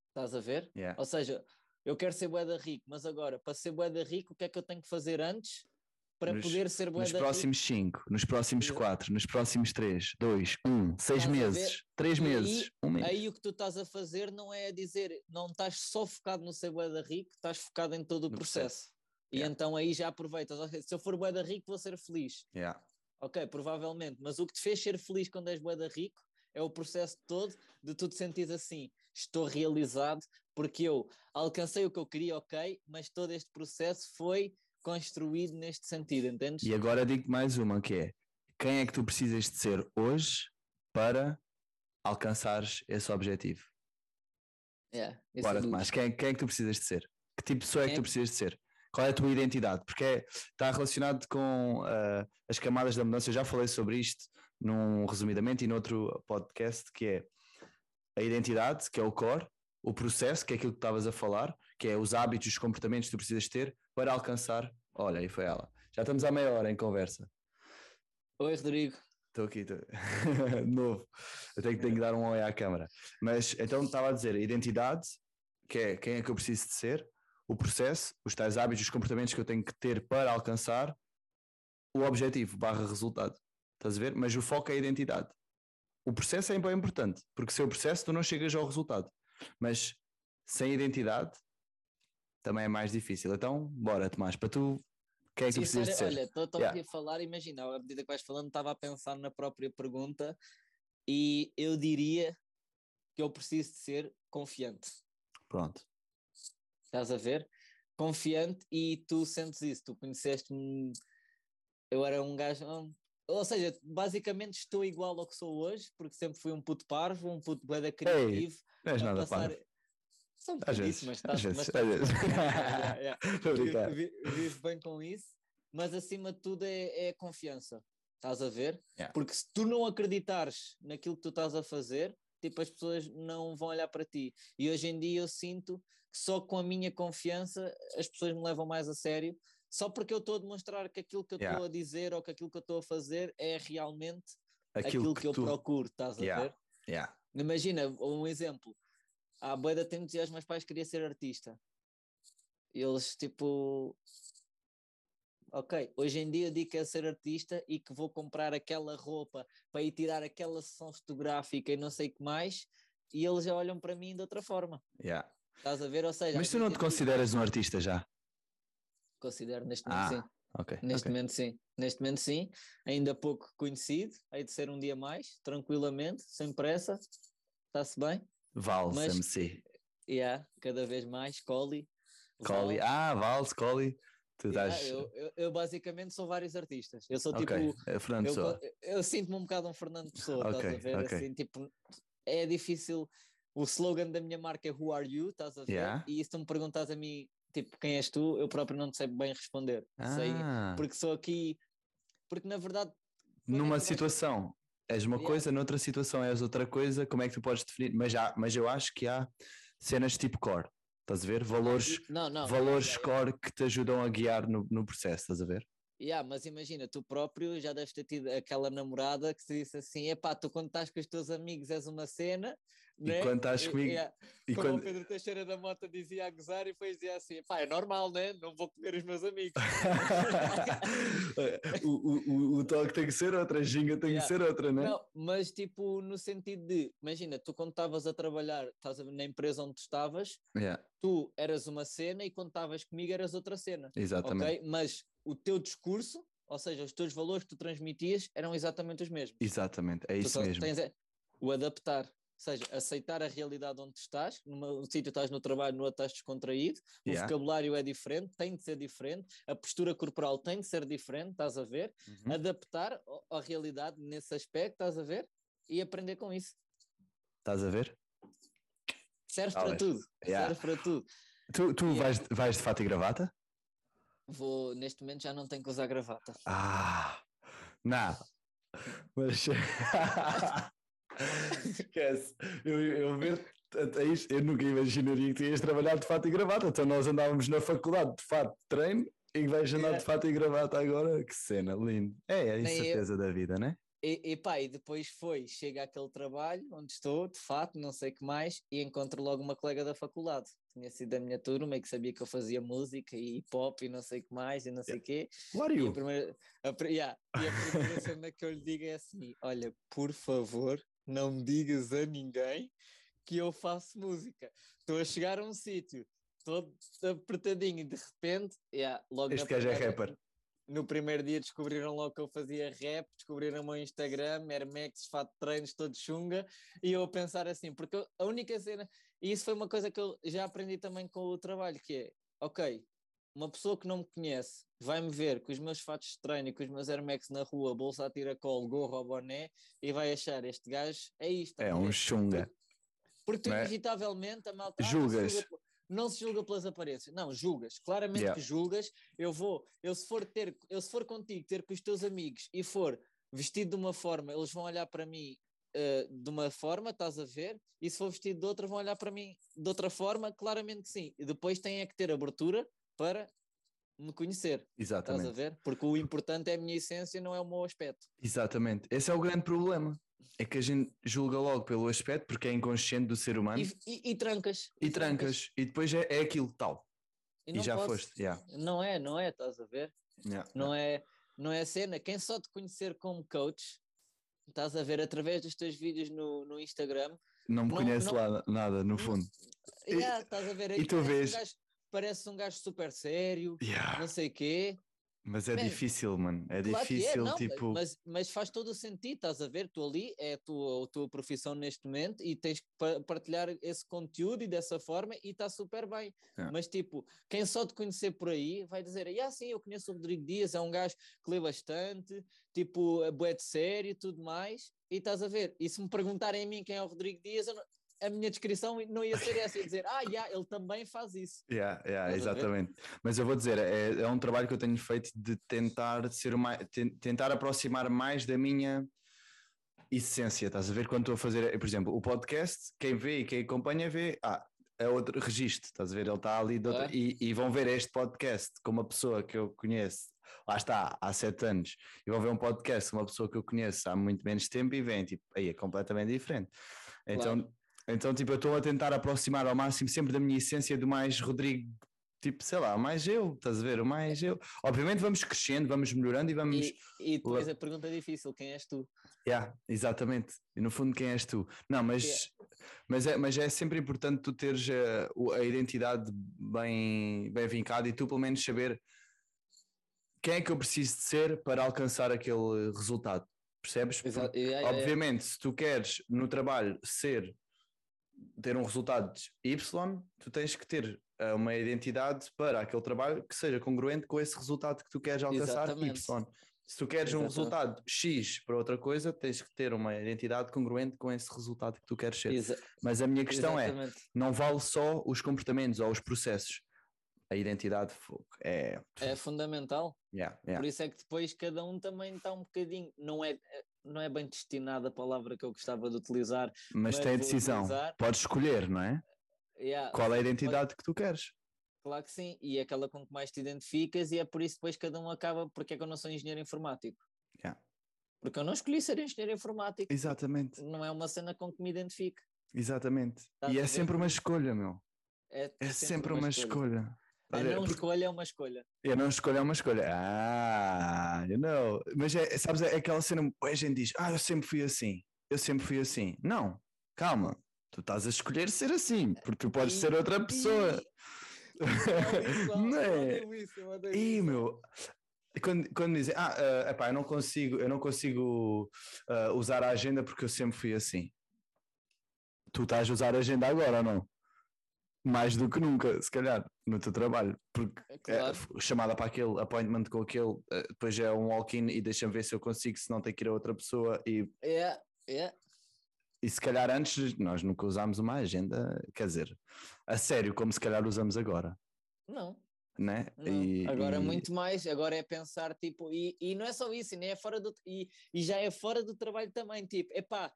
Estás a ver? Yeah. Ou seja, eu quero ser bué da rico, mas agora, para ser bué da rico, o que é que eu tenho que fazer antes para Nos- poder ser bué Nos da próximos 5, nos próximos Exa- 4, nos próximos 3, 2, 1, 6 Estás a meses, ver? 3 E aí- meses, 1 mês. Aí o que tu estás a fazer não é dizer, não estás só focado no ser bué da rico, estás focado em todo o No processo. E Yeah. então aí já aproveitas. Se eu for bué da rico, vou ser feliz. Yeah. Ok, provavelmente. Mas o que te fez ser feliz quando és bué da rico é o processo todo de tu te sentires assim. Estou realizado porque eu alcancei o que eu queria, ok, mas todo este processo foi construído neste sentido, entendes? E agora digo mais uma que é quem é que tu precisas de ser hoje para alcançares esse objetivo? Yeah, Bora, é Tomás, quem, quem é que tu precisas de ser? Que tipo de pessoa é que tu precisas de ser? Qual é a tua identidade? Porque é- está relacionado com ah, as camadas da mudança. Eu já falei sobre isto num resumidamente e noutro podcast que é a identidade, que é o core, o processo, que é aquilo que estavas a falar, que é os hábitos, os comportamentos que tu precisas ter para alcançar. Olha, aí foi ela. Já estamos há meia hora em conversa. Oi, Rodrigo. Estou aqui, de novo. Eu tenho, que- tenho que dar um oi à câmara. Mas então estava a dizer a identidade, que é quem é que eu preciso de ser, o processo, os tais hábitos, os comportamentos que eu tenho que ter para alcançar o objetivo barra resultado. Estás a ver? Mas o foco é a identidade. O processo é bem importante, porque sem o processo tu não chegas ao resultado. Mas sem identidade também é mais difícil. Então, bora, Tomás, para tu, quem é que precisas de ser? olha, estou Yeah. aqui a falar, imagina, à medida que vais falando, estava a pensar na própria pergunta e eu diria que eu preciso de ser confiante. Pronto. Estás a ver? Confiante e tu sentes isso, tu conheceste-me, eu era um gajo, ou seja, basicamente estou igual ao que sou hoje, porque sempre fui um puto parvo, um puto bué da criativo. Não és nada passar- parvo. Só um Às vezes, mas às estás- vezes, mas a Vivo bem com isso, mas acima de tudo é, é a confiança. Estás a ver? Yeah. Porque se tu não acreditares naquilo que tu estás a fazer, tipo, as pessoas não vão olhar para ti. E hoje em dia eu sinto que só com a minha confiança as pessoas me levam mais a sério, só porque eu estou a demonstrar que aquilo que eu estou Yeah. a dizer ou que aquilo que eu estou a fazer é realmente Aquilo, aquilo, que, eu tu... procuro, estás a Yeah. ver? Yeah. Imagina, um exemplo. Há boa de tempos e os meus pais queriam ser artista. E eles, tipo... Ok, hoje em dia digo que é ser artista e que vou comprar aquela roupa para ir tirar aquela sessão fotográfica e não sei o que mais, e eles já olham para mim de outra forma. Yeah. Estás a ver? Ou seja, Mas tu não te consideras um artista já? Considero neste momento Ah, sim. ok. Neste ok. momento sim. Neste momento sim. Ainda pouco conhecido. Hei de ser um dia mais, tranquilamente, sem pressa. Está-se bem? Vals, Mas- MC. Yeah, cada vez mais, Collie. Collie. Ah, Vals, Collie. Tu Yeah, estás. eu, eu, eu basicamente sou vários artistas. Eu sou ok. tipo. é Fernando Eu, Pessoa. eu sinto-me um bocado um Fernando Pessoa, estás Ok, a ver? ok. Assim, tipo, é difícil. O slogan da minha marca é Who Are You? Estás a ver? Yeah. E se tu me perguntas a mim, tipo, quem és tu? Eu próprio não te sei bem responder. Sei, Ah, porque sou aqui. Porque na verdade. numa situação és uma Yeah. coisa, noutra situação és outra coisa, como é que tu podes definir? Mas, há, mas eu acho que há cenas tipo core. Estás a ver? Valores, Não, não. valores yeah, core que te ajudam a guiar no, no processo, estás a ver? Yeah, mas imagina, tu próprio já deves ter tido aquela namorada que te disse assim: epá, tu quando estás com os teus amigos és uma cena, E né? quando estás E- comigo- yeah, E como quando... o Pedro Teixeira da Mota dizia a gozar e depois dizia assim: pá, é normal, né? Não vou comer os meus amigos. o, o, o, toque tem que ser outra, a ginga tem Yeah. que ser outra, né? Não, mas tipo, no sentido de, imagina, tu quando estavas a trabalhar, estás na empresa onde tu estavas, Yeah, tu eras uma cena e quando estavas comigo eras outra cena. exatamente. Ok? Mas o teu discurso, ou seja, os teus valores que tu transmitias eram exatamente os mesmos. Exatamente, é isso mesmo. tens é o adaptar, seja, aceitar a realidade onde estás, num sítio estás no trabalho, no outro estás descontraído, o Yeah. vocabulário é diferente, tem de ser diferente, a postura corporal tem de ser diferente, estás a ver? Uhum. Adaptar à realidade nesse aspecto, estás a ver? E aprender com isso. Estás a ver? Serve para tudo. Yeah. Serve para tudo. Tu, tu Yeah. vais, vais de fato e gravata? Vou, neste momento já não tenho que usar gravata. Ah, nada. Mas. Esquece. Eu, eu ver eu nunca imaginaria que tu ias trabalhar de fato e gravata. Então nós andávamos na faculdade de fato de treino e vais andar de fato e gravata agora. Que cena, lindo. É, é a Nem eu. incerteza da vida, né? E, e pá, e depois foi, chega aquele trabalho onde estou, de fato, não sei o que mais, e encontro logo uma colega da faculdade. Tinha sido da minha turma e que sabia que eu fazia música e hip hop e não sei o que mais e não sei o quê. Are E a primeira, a, yeah, e a primeira cena que eu lhe digo é assim: olha, por favor, não me digas a ninguém que eu faço música. Estou a chegar a um sítio, todo apertadinho e de repente, yeah, logo Este gajo é rapper. No primeiro dia descobriram logo que eu fazia rap, descobriram o meu Instagram, Air Max, fato de treinos, todo chunga, e eu a pensar assim, porque a única cena, e isso foi uma coisa que eu já aprendi também com o trabalho, que é, ok, uma pessoa que não me conhece vai-me ver com os meus fatos de treino e com os meus Air Max na rua, bolsa a tiracolo, gorro ao boné, e vai achar, este gajo é isto. É um chunga. Porque tu, é? inevitavelmente, a malta. ah, não se Julgas. Não se julga pelas aparências. Não, julgas. Claramente Yeah. que julgas. Eu vou, eu se for ter, eu se for contigo, ter com os teus amigos e for vestido de uma forma, eles vão olhar para mim eh, de uma forma, estás a ver? E se for vestido de outra, vão olhar para mim de outra forma, claramente que sim. E depois têm é que ter abertura para me conhecer. Estás a Exatamente. ver? Porque o importante é a minha essência, não é o meu aspecto. Exatamente. Esse é o grande problema. É que a gente julga logo pelo aspecto porque é inconsciente do ser humano E, e- e trancas. e trancas. E depois é, é aquilo tal. E, já podes. foste. Yeah. Não é, não é, estás a ver? Yeah. não é, não é cena. Quem só te conhecer como coach, estás a ver através dos teus vídeos no, no Instagram, Não me Não- conhece não- lá nada, no fundo. E- yeah, estás a ver e tu vês- parece um gajo super sério, Yeah. não sei o quê. Mas é Man, difícil, mano. É Claro é, difícil, não, tipo. mas, mas faz todo o sentido, estás a ver? Tu ali é a tua, a tua profissão neste momento e tens que pa- partilhar esse conteúdo e dessa forma e está super bem. É. Mas tipo, quem só te conhecer por aí vai dizer, ah, sim, eu conheço o Rodrigo Dias, é um gajo que lê bastante, tipo, é bué de sério e tudo mais, e estás a ver. E se me perguntarem a mim quem é o Rodrigo Dias, eu não- a minha descrição não ia ser essa, ia dizer, ah, yeah, ele também faz isso. Yeah, yeah, Estás exatamente. Mas eu vou dizer, é, é um trabalho que eu tenho feito de tentar ser mais, ten- tentar aproximar mais da minha essência. Estás a ver quando estou a fazer, por exemplo, o podcast, quem vê e quem acompanha vê, ah, é outro registro, estás a ver? Ele está ali outra- É. e, e vão ver este podcast com uma pessoa que eu conheço, lá está, há sete anos, e vão ver um podcast com uma pessoa que eu conheço há muito menos tempo e vêm, tipo, aí é completamente diferente. Então, então tipo, eu estou a tentar aproximar ao máximo sempre da minha essência do mais Rodrigo, tipo, sei lá, mais eu, estás a ver? O mais eu. Obviamente vamos crescendo, vamos melhorando e vamos. E, e depois a pergunta difícil, quem és tu? Yeah, exatamente. E no fundo, quem és tu? Não, mas, mas, é, mas é sempre importante tu teres eh, o- a, identidade bem, bem vincada e tu, pelo menos, saber quem é que eu preciso de ser para alcançar aquele resultado. Percebes? Exa- Porque, yeah, yeah, yeah. Obviamente, se tu queres no trabalho ser ter um resultado Y, tu tens que ter eh, uma identidade para aquele trabalho que seja congruente com esse resultado que tu queres alcançar Exatamente. Y. Se tu queres um Exatamente. resultado X para outra coisa, tens que ter uma identidade congruente com esse resultado que tu queres ser. Exa- Mas a minha questão é: exatamente. não vale só os comportamentos ou os processos. A identidade é. É fundamental. Yeah, yeah. Por isso é que depois cada um também está um bocadinho, não é, não é bem destinado a palavra que eu gostava de utilizar. Mas mas tem a decisão. utilizar- Podes escolher, não é? Yeah, Qual é a identidade que tu queres? Claro que sim, e é aquela com que mais te identificas, e é por isso que depois cada um acaba. Porque é que eu não sou engenheiro informático? Yeah. Porque eu não escolhi ser engenheiro informático. Exatamente, Não é uma cena com que me identifique. exatamente. Estás e é sempre uma escolha, meu. É, É sempre uma escolha. A Olha, não escolha é uma escolha. Eu não escolho é uma escolha. Ah, you know. Mas é, sabes, é aquela cena, a gente diz, ah, eu sempre fui assim, eu sempre fui assim. Não, calma, tu estás a escolher ser assim, porque tu podes E- ser outra pessoa. não é? Ih, Ih, meu, quando, quando dizem, ah, uh, epá, eu não consigo, eu não consigo ah, usar a agenda porque eu sempre fui assim. Tu estás a usar a agenda agora ou não? Mais do que nunca, se calhar, no teu trabalho, porque é, Claro. f- chamada para aquele appointment com aquele, eh, depois é um walk-in e deixa-me ver se eu consigo, se não tem que ir a outra pessoa e, É, é. e se calhar antes nós nunca usámos uma agenda, quer dizer, a sério, como se calhar usamos agora, Não. né? Não, E- agora e- muito mais, agora é pensar tipo, e, e não é só isso, nem é fora do e, e já é fora do trabalho também, tipo, epá,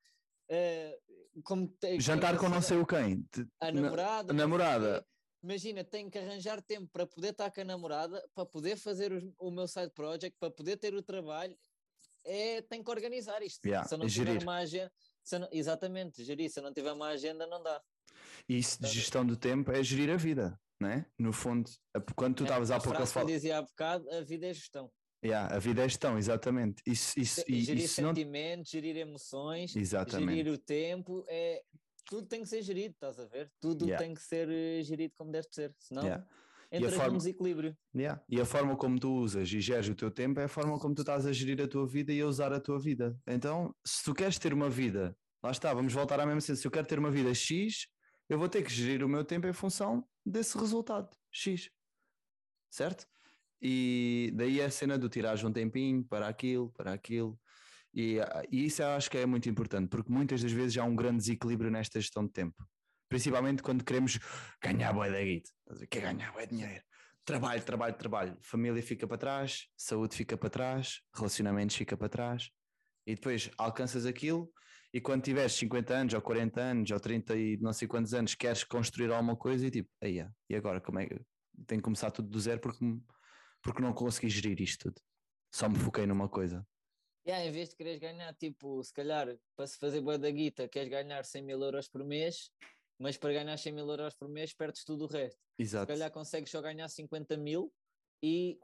eh, como te- Jantar com não sei o quem. a na- namorada, a não namorada. quê. Imagina, tenho que arranjar tempo para poder estar com a namorada, para poder fazer os- o meu side project, para poder ter o trabalho. É, tenho que organizar isto. Yeah, se eu não tiver gerir. uma agenda, não- exatamente, gerir. Se eu não tiver uma agenda, não dá. E isso de gestão do tempo é gerir a vida, né? No fundo, quando tu É, estavas a há pouco a falar. dizia há bocado, a vida é gestão. Yeah, a vida é gestão, exatamente. Isso, isso, e, gerir isso não. sentimentos, gerir emoções, Exatamente. gerir o tempo, é, tudo tem que ser gerido, estás a ver? Tudo Yeah. tem que ser eh, gerido como deve ser, senão Yeah. Entras forma- num desequilíbrio. Yeah. E a forma como tu usas e geres o teu tempo é a forma como tu estás a gerir a tua vida e a usar a tua vida. Então, se tu queres ter uma vida, lá está, vamos voltar à mesma cena. Se eu quero ter uma vida X, eu vou ter que gerir o meu tempo em função desse resultado X. Certo? E daí a cena do tirares um tempinho para aquilo, para aquilo. E, ah, e isso eu acho que é muito importante, porque muitas das vezes há um grande desequilíbrio nesta gestão de tempo. Principalmente quando queremos ganhar bué da guita. Quer ganhar bué dinheiro. Trabalho, trabalho, trabalho. Família fica para trás, saúde fica para trás, relacionamentos fica para trás. E depois alcanças aquilo e quando tiveres 50 anos, ou 40 anos, ou 30 e não sei quantos anos, queres construir alguma coisa e tipo, aí e agora como é que tenho que começar tudo do zero porque, porque não consegui gerir isto tudo. Só me foquei numa coisa. Yeah, em vez de quereres ganhar, tipo, se calhar, para se fazer boa da guita, queres ganhar 100 mil euros por mês, mas para ganhar 100 mil euros por mês perdes tudo o resto. Se Exato. calhar consegues só ganhar 50 mil e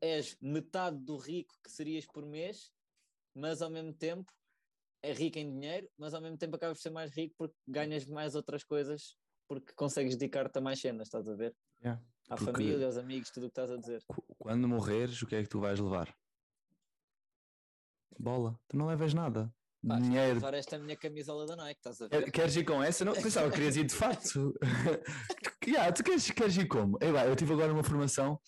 és metade do rico que serias por mês, mas ao mesmo tempo é rico em dinheiro, mas ao mesmo tempo acabas de ser mais rico porque ganhas mais outras coisas, porque consegues dedicar-te a mais cenas, estás a ver? Yeah. À Porque- família, aos amigos, tudo o que estás a dizer. Qu- Quando morreres, o que é que tu vais levar? Bola. Tu não levas nada. Pá, Dinheiro. levar esta minha camisola da Nike, estás a ver? Queres ir com essa? Não, pensava que querias ir de fato. yeah, tu queres, queres ir como? Ei, vai, eu tive agora uma formação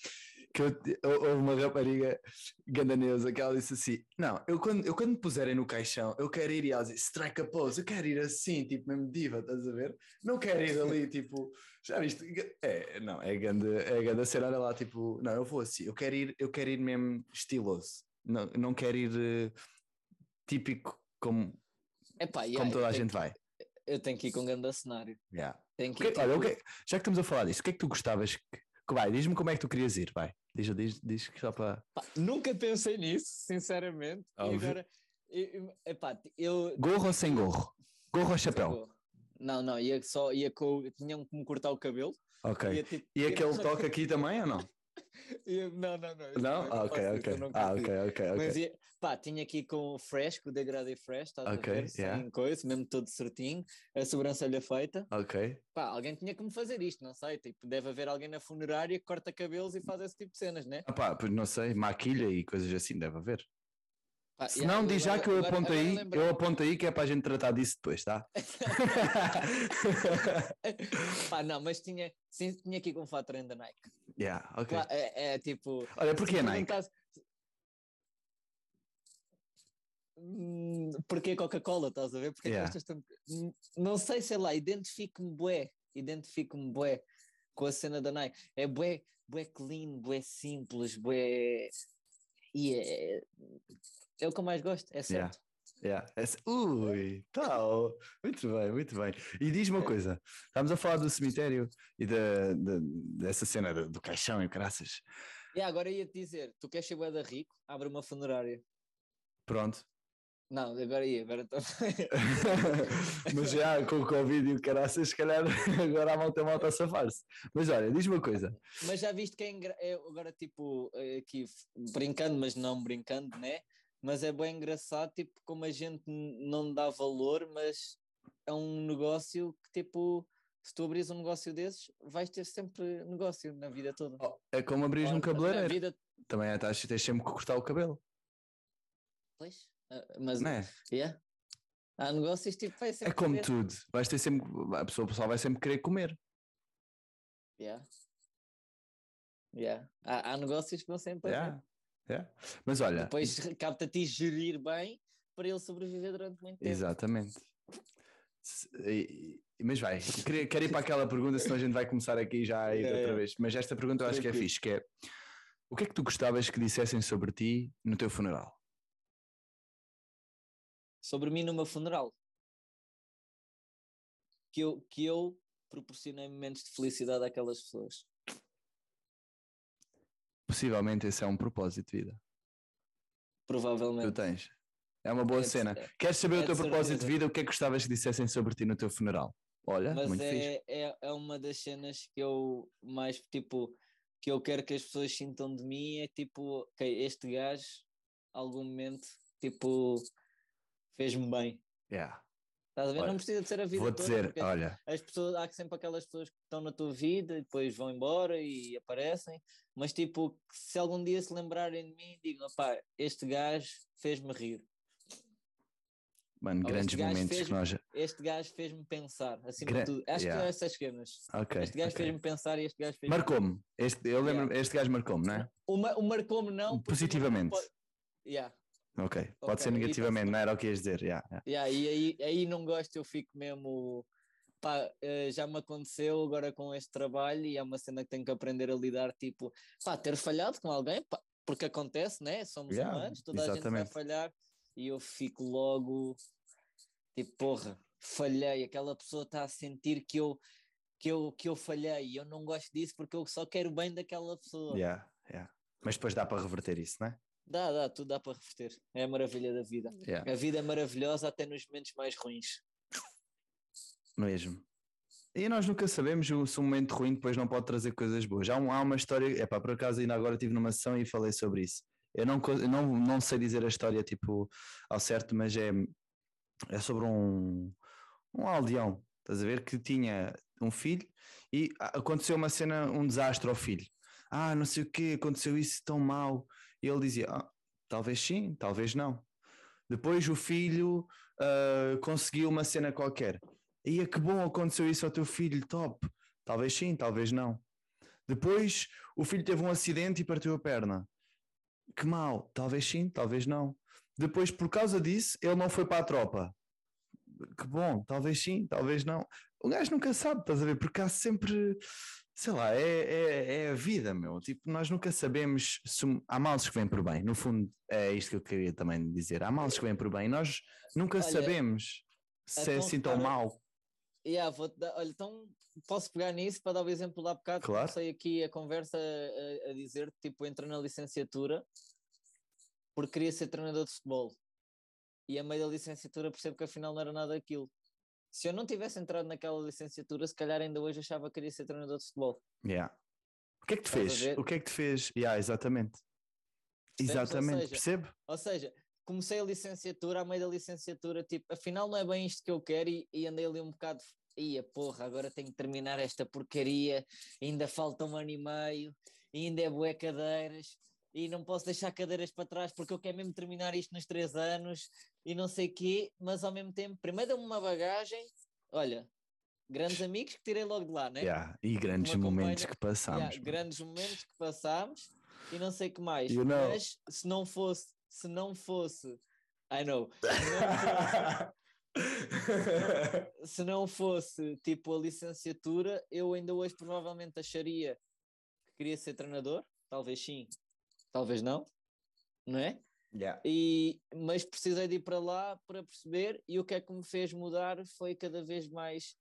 que eu, hou- houve uma rapariga gandaneusa que ela disse assim: Não, eu quando, eu quando me puserem no caixão, eu quero ir e ela diz, strike a pose, eu quero ir assim, tipo mesmo diva, estás a ver? Não quero ir ali, tipo, já viste? É, não, é grande, é grande a cena, olha lá, tipo, não, eu vou assim, eu quero ir, eu quero ir mesmo estiloso, não, não quero ir eh, típico como, Epá, yeah, como eu toda a gente que- vai. Eu tenho que ir com um grande cenário. Yeah. Tenho que que- ir, olha, o tipo, que- já que estamos a falar disso, o que é que tu gostavas? Que, que- vai, diz-me como é que tu querias ir, vai. Diz, diz, diz que só para. nunca pensei nisso, sinceramente. Óbvio. E agora, eu, epá, eu, Gorro ou sem gorro? Gorro ou chapéu? Não, não, ia só, ia com, tinham que me cortar o cabelo. Ok. Tipo, E aquele toque aqui também ou não? Não, não, não. Não? Ah, ok, ok. não Ah, ok, ok, Mas ok. ia, pá, tinha aqui com o fresh, com o degradê fresh, estás Ok, a ver? Sem yeah. coisa, mesmo todo certinho, a sobrancelha feita. Ok. Pá, alguém tinha que me fazer isto, não sei. Tipo, deve haver alguém na funerária que corta cabelos e faz esse tipo de cenas, né? Ah, pá, não sei, maquilha e coisas assim, deve haver. Pá, Se yeah, não, diz já que eu agora- aponto agora aí, eu aponto aí que é para a gente tratar disso depois, tá? Pá, não, mas tinha, sim, tinha aqui com o fato da Nike. yeah, ok. Claro, é, é tipo. Olha, porquê me Nike? Hum, Porquê Coca-Cola, estás a ver? Porque Yeah. tanto- Hum, Não sei, sei lá, identifico-me bué, identifico-me bué com a cena da Nike. É bué, bué clean, bué simples, bué. E é, é o que eu mais gosto, é Yeah. certo. Yeah. Esse- Ui, tal. Muito bem, muito bem. E diz-me uma coisa: estamos a falar do cemitério e da, da- dessa cena do, do caixão e graças. E agora ia-te dizer: tu queres ser da rico? Abre uma funerária. Pronto. Não, agora ia, agora estou. Mas já com o Covid e o caraças, se calhar agora a malta malta a safar-se. Mas olha, diz-me uma coisa: Mas já viste que é, é agora tipo é aqui brincando, mas não brincando, né? Mas é bem engraçado, tipo, como a gente não dá valor, mas é um negócio que tipo, se tu abris um negócio desses, vais ter sempre negócio na vida toda. oh, é como abrir um cabeleireiro. vida, Também é, tens, tens sempre que cortar o cabelo, pois, ah, mas não é? yeah. há negócios tipo, vai sempre É como haver. tudo. Vais ter sempre, a pessoa o pessoal vai sempre querer comer. Yeah. Yeah. Há, há negócios que vão sempre. Yeah, yeah. Mas olha, Depois capta-te gerir bem para ele sobreviver durante muito tempo. Exatamente. Mas vai, queria- quero ir para aquela pergunta, senão a gente vai começar aqui já a ir Yeah, outra vez. Mas esta pergunta eu acho que é fixe, que é o que é que tu gostavas que dissessem sobre ti no teu funeral? sobre mim no meu funeral. Que eu, que eu proporcionei momentos de felicidade àquelas pessoas. Possivelmente esse é um propósito de vida que tu Provavelmente. tens. É uma boa É de- cena. é- Queres saber é o teu de propósito de certeza. vida? O que é que gostavas que dissessem sobre ti no teu funeral? Olha, Mas muito fixe. é, é, é uma das cenas que eu mais, tipo, que eu quero que as pessoas sintam de mim é tipo, ok, este gajo, algum momento, tipo, fez-me bem. Yeah. Estás a ver? Olha, não precisa de ser a vida Vou toda. dizer, olha, as pessoas, há sempre aquelas pessoas que estão na tua vida e depois vão embora e aparecem, mas tipo, se algum dia se lembrarem de mim, digam, pá, este gajo fez-me rir, mano, grandes momentos fez- que nós. este gajo fez-me pensar, acima Gra- de tudo. Acho yeah. que é essas esquemas. Ok. este gajo ok. fez-me pensar e este gajo fez-me. Marcou-me. Este, eu lembro este gajo marcou-me, não é? O, ma- o marcou-me não. porque Positivamente. não pode- Yeah. Ok. Pode ser negativamente, não era o que ias dizer. yeah, yeah. Yeah, e aí, aí não gosto, eu fico mesmo. Pá, eh, já me aconteceu agora com este trabalho e é uma cena que tenho que aprender a lidar. Tipo, pá, ter falhado com alguém, pá, porque acontece, né? Somos Yeah, humanos, toda a gente exatamente. vai falhar e eu fico logo tipo, porra, falhei. Aquela pessoa está a sentir que eu, que, eu, que eu falhei e eu não gosto disso porque eu só quero o bem daquela pessoa. Yeah, yeah. Mas depois dá para reverter isso, não é? Dá, dá, tudo dá para reverter. É a maravilha da vida. Yeah. A vida é maravilhosa até nos momentos mais ruins. Mesmo. E nós nunca sabemos o- se um momento ruim depois não pode trazer coisas boas. Há, um- há uma história, é pá, por acaso ainda agora estive numa sessão e falei sobre isso. Eu não, não, não sei dizer a história tipo ao certo, mas é, é sobre um, um aldeão, estás a ver, que tinha um filho e aconteceu uma cena, um desastre ao filho. Ah, não sei o quê, aconteceu isso tão mal. E ele dizia, ah, talvez sim, talvez não. Depois o filho ah, conseguiu uma cena qualquer. Ia que bom aconteceu isso ao teu filho, top. Talvez sim, talvez não. Depois o filho teve um acidente e partiu a perna. Que mal, talvez sim, talvez não. Depois, por causa disso, ele não foi para a tropa. Que bom, talvez sim, talvez não. O gajo nunca sabe, estás a ver? Porque há sempre, sei lá, é, é, é a vida, meu. Tipo, nós nunca sabemos se há males que vêm por bem. No fundo, é isto que eu queria também dizer. Há males que vêm por bem. Nós nunca Olha, sabemos se é então assim tão mal. Yeah, vou dar, olha, então posso pegar nisso para dar o exemplo lá bocado. Claro. Comecei aqui a conversa a, a dizer tipo, entra na licenciatura porque queria ser treinador de futebol. E a meio da licenciatura percebo que afinal não era nada daquilo. Se eu não tivesse entrado naquela licenciatura, se calhar ainda hoje achava que queria ser treinador de futebol. Yeah. O que é que te fez? O que é que te fez? Yeah, exatamente. Percebes? Ou Exatamente, seja, percebe? Ou seja, comecei a licenciatura, a meio da licenciatura, tipo, afinal não é bem isto que eu quero e, e andei ali um bocado. Ia, porra, agora tenho que terminar esta porcaria, ainda falta um ano e meio, ainda é bué cadeiras, e não posso deixar cadeiras para trás porque eu quero mesmo terminar isto nos três anos e não sei quê, mas ao mesmo tempo, primeiro deu-me uma bagagem, olha, grandes amigos que tirei logo de lá, né? Yeah. E grandes Uma momentos que passámos. Yeah, grandes momentos que passámos e não sei o que mais. You know. Mas se não fosse, se não fosse, I know, se não fosse, se não fosse tipo a licenciatura, eu ainda hoje provavelmente acharia que queria ser treinador, talvez sim, talvez não, não é? Yeah. E, mas precisei de ir para lá para perceber e o que é que me fez mudar foi cada vez mais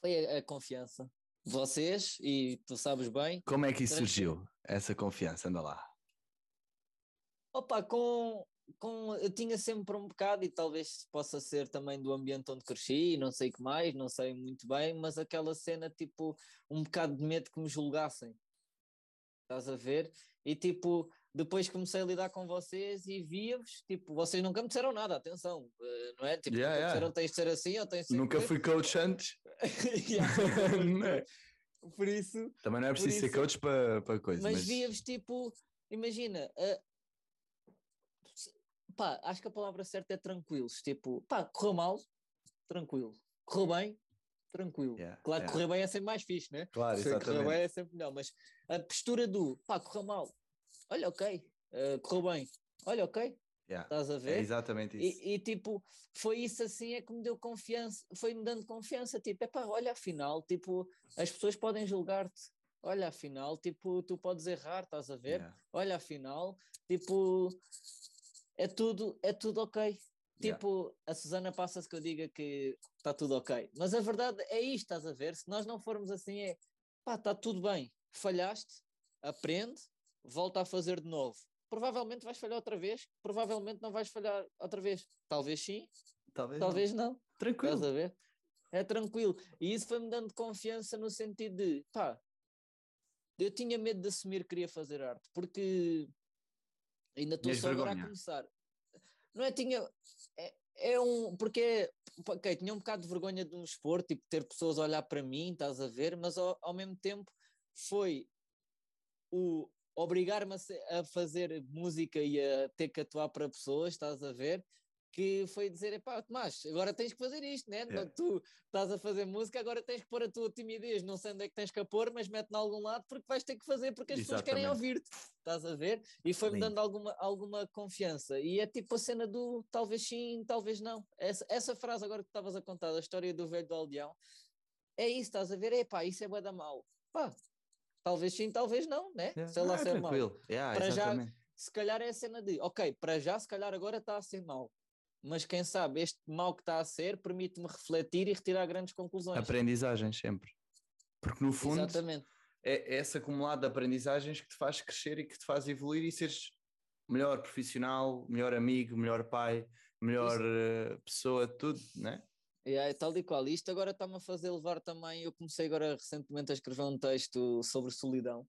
foi a, a confiança. Vocês, e tu sabes bem, Como é que isso surgiu? Essa confiança, anda lá. Opa, com, com, eu tinha sempre um bocado, e talvez possa ser também do ambiente onde cresci, não sei o que mais, não sei muito bem, mas aquela cena, tipo, um bocado de medo que me julgassem. Estás a ver? E tipo, depois comecei a lidar com vocês e via-vos, tipo, vocês nunca me disseram nada, atenção, eh, não é? Tipo, Yeah, nunca yeah. disseram tens de ser assim ou tens de ser Nunca coisa." fui coach antes. É? Por isso, Também não é preciso ser coach para, para coisa. mas, Mas, via-vos tipo, imagina, ah, pá, acho que a palavra certa é tranquilos, tipo, pá, correu mal, tranquilo, correu bem, tranquilo. Yeah, claro que yeah. correr bem é sempre mais fixe, né? Claro, Se correr bem exatamente. é sempre melhor, mas a postura do, pá, correu mal, olha, ok, ah, correu bem, olha, ok, Yeah. estás a É ver? exatamente isso. E, e, tipo, foi isso assim é que me deu confiança, foi-me dando confiança, tipo, é pá, olha, afinal, tipo, as pessoas podem julgar-te, olha, afinal, tipo, tu podes errar, estás a ver? Yeah. Olha, afinal, tipo, é tudo, é tudo ok. Yeah. Tipo, a Susana passa-se que eu diga que está tudo ok. Mas a verdade é isto, estás a ver? Se nós não formos assim, é pá, está tudo bem, falhaste, aprende, volta a fazer de novo. Provavelmente vais falhar outra vez, provavelmente não vais falhar outra vez. Talvez sim, Talvez. não. talvez não. Tranquilo. Estás a ver? É tranquilo. E isso foi-me dando confiança no sentido de, pá, eu tinha medo de assumir que queria fazer arte, porque ainda estou só agora a vergonha? começar. Não é, tinha, é, é um. Porque, ok, tinha um bocado de vergonha de um esporte, tipo, ter pessoas a olhar para mim, estás a ver, mas ao, ao mesmo tempo foi o obrigar-me a, a, fazer música e a ter que atuar para pessoas, estás a ver? Que foi dizer, epá, Tomás, agora tens que fazer isto, né? Yeah. Tu estás a fazer música, agora tens que pôr a tua timidez, não sei onde é que tens que a pôr, mas mete-te em algum lado porque vais ter que fazer porque as Exatamente. pessoas querem ouvir-te, estás a ver? E foi-me dando alguma, alguma confiança. E é tipo a cena do talvez sim, talvez não. Essa, essa frase agora que estavas a contar, da história do velho do aldeão, é isso, estás a ver? Epá, isso é bué da mal. Pá, Talvez sim, talvez não, né? Yeah. Sei lá ah, se é mau. Yeah, para exatamente. já, se calhar é a cena de, ok, para já, se calhar agora está a ser mau. Mas quem sabe, este mal que está a ser permite-me refletir e retirar grandes conclusões. Aprendizagens, sempre. Porque no fundo Exatamente. é esse acumulado de aprendizagens que te faz crescer e que te faz evoluir e seres melhor profissional, melhor amigo, melhor pai, melhor uh, pessoa, tudo, né? É, tal e qual. Isto agora está-me a fazer levar também. Eu comecei agora recentemente a escrever um texto sobre solidão.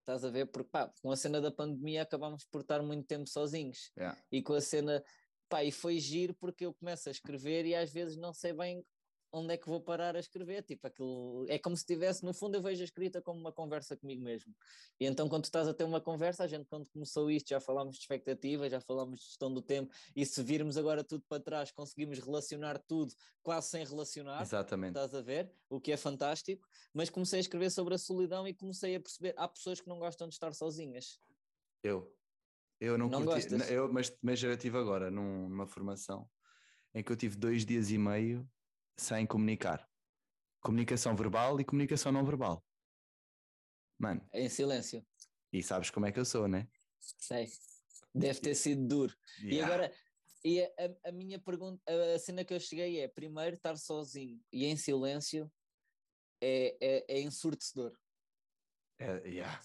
Estás a ver? Porque pá, com a cena da pandemia acabámos por estar muito tempo sozinhos. Yeah. E com a cena, pá, e foi giro porque eu começo a escrever e às vezes não sei bem onde é que vou parar a escrever? Tipo, aquilo é como se tivesse, no fundo, eu vejo a escrita como uma conversa comigo mesmo. E então, quando estás a ter uma conversa, a gente, quando começou isto, já falámos de expectativas, já falámos de gestão do tempo, e se virmos agora tudo para trás, conseguimos relacionar tudo quase sem relacionar. Exatamente. Estás a ver? O que é fantástico. Mas comecei a escrever sobre a solidão e comecei a perceber, há pessoas que não gostam de estar sozinhas. Eu. Eu não, não curti, eu, mas, mas eu estive agora num, numa formação em que eu tive dois dias e meio sem comunicar. Comunicação verbal e comunicação não verbal. Mano. Em silêncio. E sabes como é que eu sou, né? Sei. Deve ter sido duro. Yeah. E agora, e a, a, minha pergunta, a cena que eu cheguei é: primeiro, estar sozinho e em silêncio é, é, é ensurdecedor. É, yeah.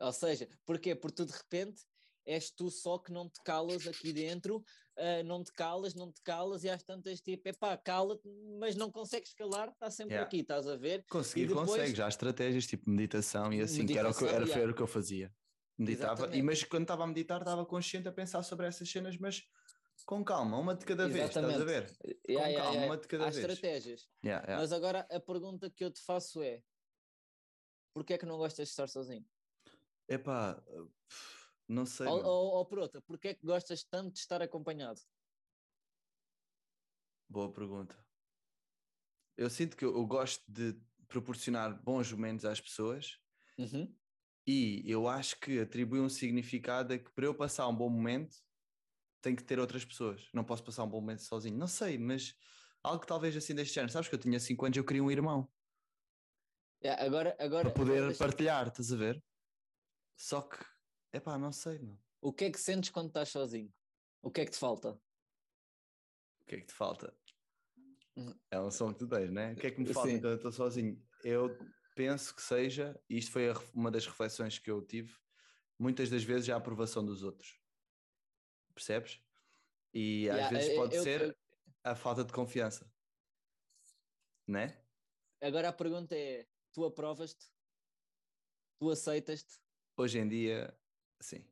Ou seja, porquê? Porque tu de repente és tu só que não te calas aqui dentro, uh, não te calas, não te calas, e às tantas tipo, epá, cala-te, mas não consegues calar, está sempre yeah. aqui, estás a ver? Conseguir, depois... consegue, já há estratégias tipo meditação e assim, meditação, que era o que, era, yeah. o que eu fazia. Meditava, e, mas quando estava a meditar, estava consciente a pensar sobre essas cenas, mas com calma, uma de cada vez, estás a ver? Yeah, com calma, uma de cada Há vez. Há estratégias. Mas agora a pergunta que eu te faço é: porquê é que não gostas de estar sozinho? Epá, não sei. Ou, ou, ou por outra, porquê é que gostas tanto de estar acompanhado? Boa pergunta. Eu sinto que eu, eu gosto de proporcionar bons momentos às pessoas uhum. e eu acho que atribui um significado a que para eu passar um bom momento tenho que ter outras pessoas. Não posso passar um bom momento sozinho. Não sei, mas algo talvez assim deste género. Sabes que eu tinha 5 anos e eu queria um irmão. Yeah, agora, agora, para poder agora, partilhar, estás a ver? Só que Epá, não sei, não. O que é que sentes quando estás sozinho? O que é que te falta? O que é que te falta? Hum. É um som que tu tens, né? O que é que me falta Sim. quando eu estou sozinho? Eu penso que seja, e isto foi uma das reflexões que eu tive, muitas das vezes a aprovação dos outros. Percebes? E yeah, às vezes pode eu, ser eu, a falta de confiança. Né? Agora a pergunta é: tu aprovas-te? Tu aceitas-te? Hoje em dia Sim.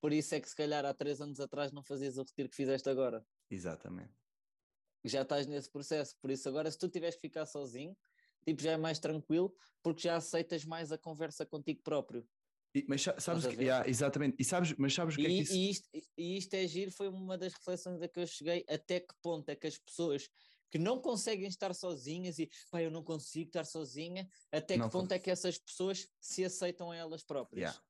Por isso é que se calhar há três anos atrás não fazias o retiro que fizeste agora. Exatamente. Já estás nesse processo, por isso agora se tu tiveres que ficar sozinho, tipo já é mais tranquilo, porque já aceitas mais a conversa contigo próprio. E, mas sabes que, yeah, exatamente, e sabes, mas sabes o que e, é que isso... E isto, e isto é giro, foi uma das reflexões a que eu cheguei, até que ponto é que as pessoas que não conseguem estar sozinhas e pá, eu não consigo estar sozinha, até que não ponto foi. é que essas pessoas se aceitam a elas próprias. Yeah.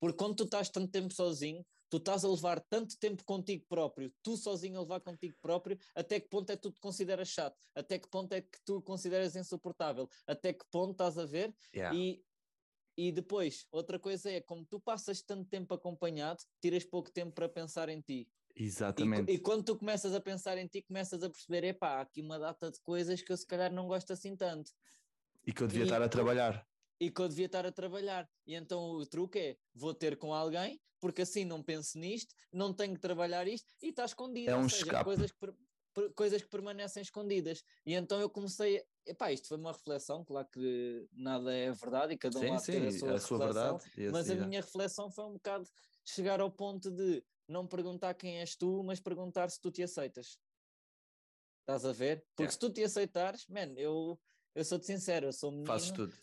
Porque quando tu estás tanto tempo sozinho, tu estás a levar tanto tempo contigo próprio, tu sozinho a levar contigo próprio, até que ponto é que tu te consideras chato? Até que ponto é que tu consideras insuportável? Até que ponto estás a ver? Yeah. E, e depois, outra coisa é, como tu passas tanto tempo acompanhado, tiras pouco tempo para pensar em ti. Exatamente. E, e, quando tu começas a pensar em ti, começas a perceber, epá, há aqui uma data de coisas que eu se calhar não gosto assim tanto. E que eu devia e, estar a trabalhar e que eu devia estar a trabalhar. E então o truque é: vou ter com alguém, porque assim não penso nisto, não tenho que trabalhar isto e está escondido. É um seja, escape. Coisas que, coisas que permanecem escondidas. E então eu comecei. Epá, isto foi uma reflexão, claro que nada é verdade e cada um sim, sim, ter a sua, a sua verdade. mas a minha reflexão foi um bocado chegar ao ponto de não perguntar quem és tu, mas perguntar se tu te aceitas. Estás a ver? Porque Yeah. se tu te aceitares, man, eu, eu sou-te sincero, eu sou menino. Fazes tudo.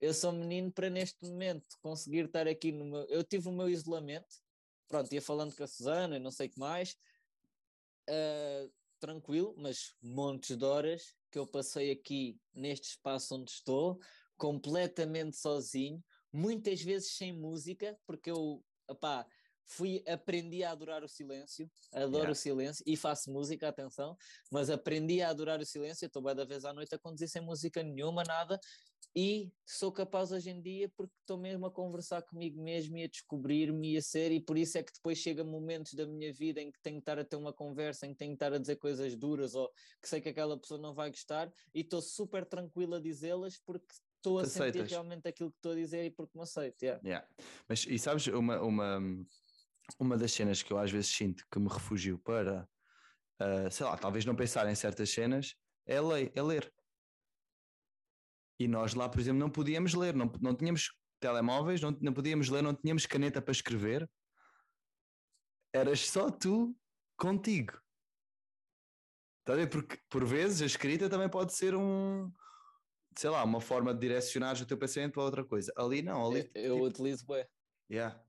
Eu sou menino para neste momento conseguir estar aqui no meu. Eu tive o meu isolamento, pronto, ia falando com a Susana e não sei o que mais, ah, tranquilo, mas montes de horas que eu passei aqui neste espaço onde estou, completamente sozinho, muitas vezes sem música, porque eu, opá, fui, aprendi a adorar o silêncio, adoro Yeah. o silêncio e faço música, atenção, mas aprendi a adorar o silêncio, estou bem da vez à noite a conduzir sem música nenhuma, nada, e sou capaz hoje em dia porque estou mesmo a conversar comigo mesmo e a descobrir-me e a ser, e por isso é que depois chega momentos da minha vida em que tenho que estar a ter uma conversa, em que tenho que estar a dizer coisas duras ou que sei que aquela pessoa não vai gostar e estou super tranquilo a dizê-las porque estou a Te sentir aceitas. realmente aquilo que estou a dizer e porque me aceito. yeah. Yeah. Mas e sabes, uma, uma, uma das cenas que eu às vezes sinto que me refugio para, ah, sei lá, talvez não pensar em certas cenas, é, lei, é ler. E nós lá, por exemplo, não podíamos ler, não, não tínhamos telemóveis, não, não podíamos ler, não tínhamos caneta para escrever. Eras só tu contigo. Estás a ver? Porque por vezes a escrita também pode ser um, sei lá, uma forma de direcionar o teu pensamento para outra coisa. Ali não, ali Eu, eu tipo, utilizo bem. Yeah.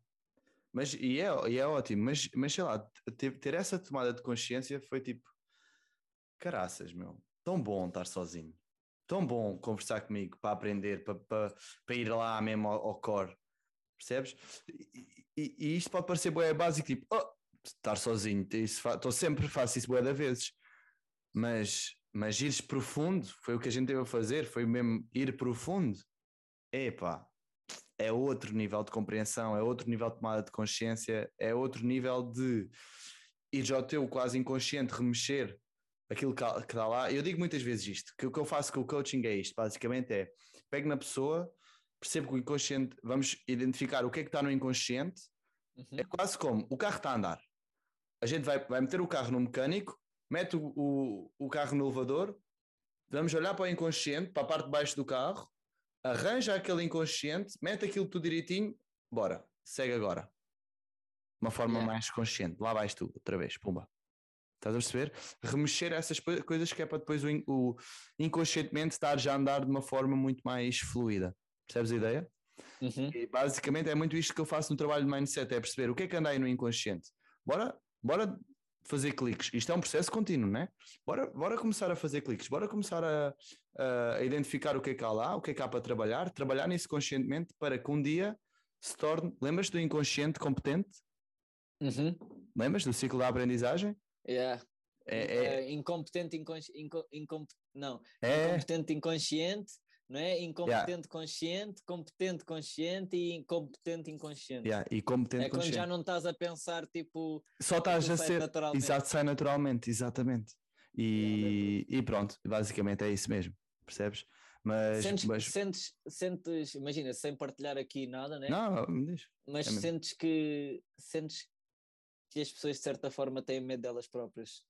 Mas, e, é, e é ótimo, mas, mas sei lá, ter, ter essa tomada de consciência foi tipo, caraças, meu, tão bom estar sozinho, tão bom conversar comigo para aprender, para, para, para ir lá mesmo ao, ao core, percebes? E, e- e isto pode parecer bué básico, tipo, oh, estar sozinho, estou sempre, faço isso bué de vezes, mas, mas ires profundo, foi o que a gente teve a fazer, foi mesmo ir profundo, epá, é outro nível de compreensão, é outro nível de tomada de consciência, é outro nível de ir ao teu quase inconsciente remexer aquilo que está lá. Eu digo muitas vezes isto, que o que eu faço com o coaching é isto, basicamente é pego na pessoa, percebo que o inconsciente, vamos identificar o que é que está no inconsciente, Uhum. é quase como o carro está a andar. A gente vai, vai meter o carro no mecânico, mete o, o, o carro no elevador, vamos olhar para o inconsciente, para a parte de baixo do carro, arranja aquele inconsciente, mete aquilo tudo direitinho, bora, segue agora. Uma forma Yeah. mais consciente. Lá vais tu, outra vez, pumba. Estás a perceber? Remexer essas coisas que é para depois o, o inconscientemente estar já a andar de uma forma muito mais fluida. Percebes a ideia? Uhum. E basicamente é muito isto que eu faço no trabalho de mindset, é perceber o que é que anda aí no inconsciente. Bora, bora fazer cliques. Isto é um processo contínuo, né? Bora, bora começar a fazer cliques, bora começar a, a identificar o que é que há lá, o que é que há para trabalhar, trabalhar nisso conscientemente para que um dia se torne. Lembras do inconsciente competente? Uhum. Lembras do ciclo da aprendizagem? Yeah. É, é, Eh, incompetente, inconsci... inco... incom- não, é, incompetente inconsciente, não é? Incompetente consciente, competente consciente e incompetente inconsciente. yeah, e competente é quando consciente. já não estás a pensar tipo Só estás a ser. naturalmente. Exato, sai naturalmente, exatamente. E, e pronto, basicamente é isso mesmo, percebes? Mas, sentes, mas sentes, sentes, imagina, sem partilhar aqui nada, né? não, me diz. mas é sentes que sentes que as pessoas de certa forma têm medo delas próprias.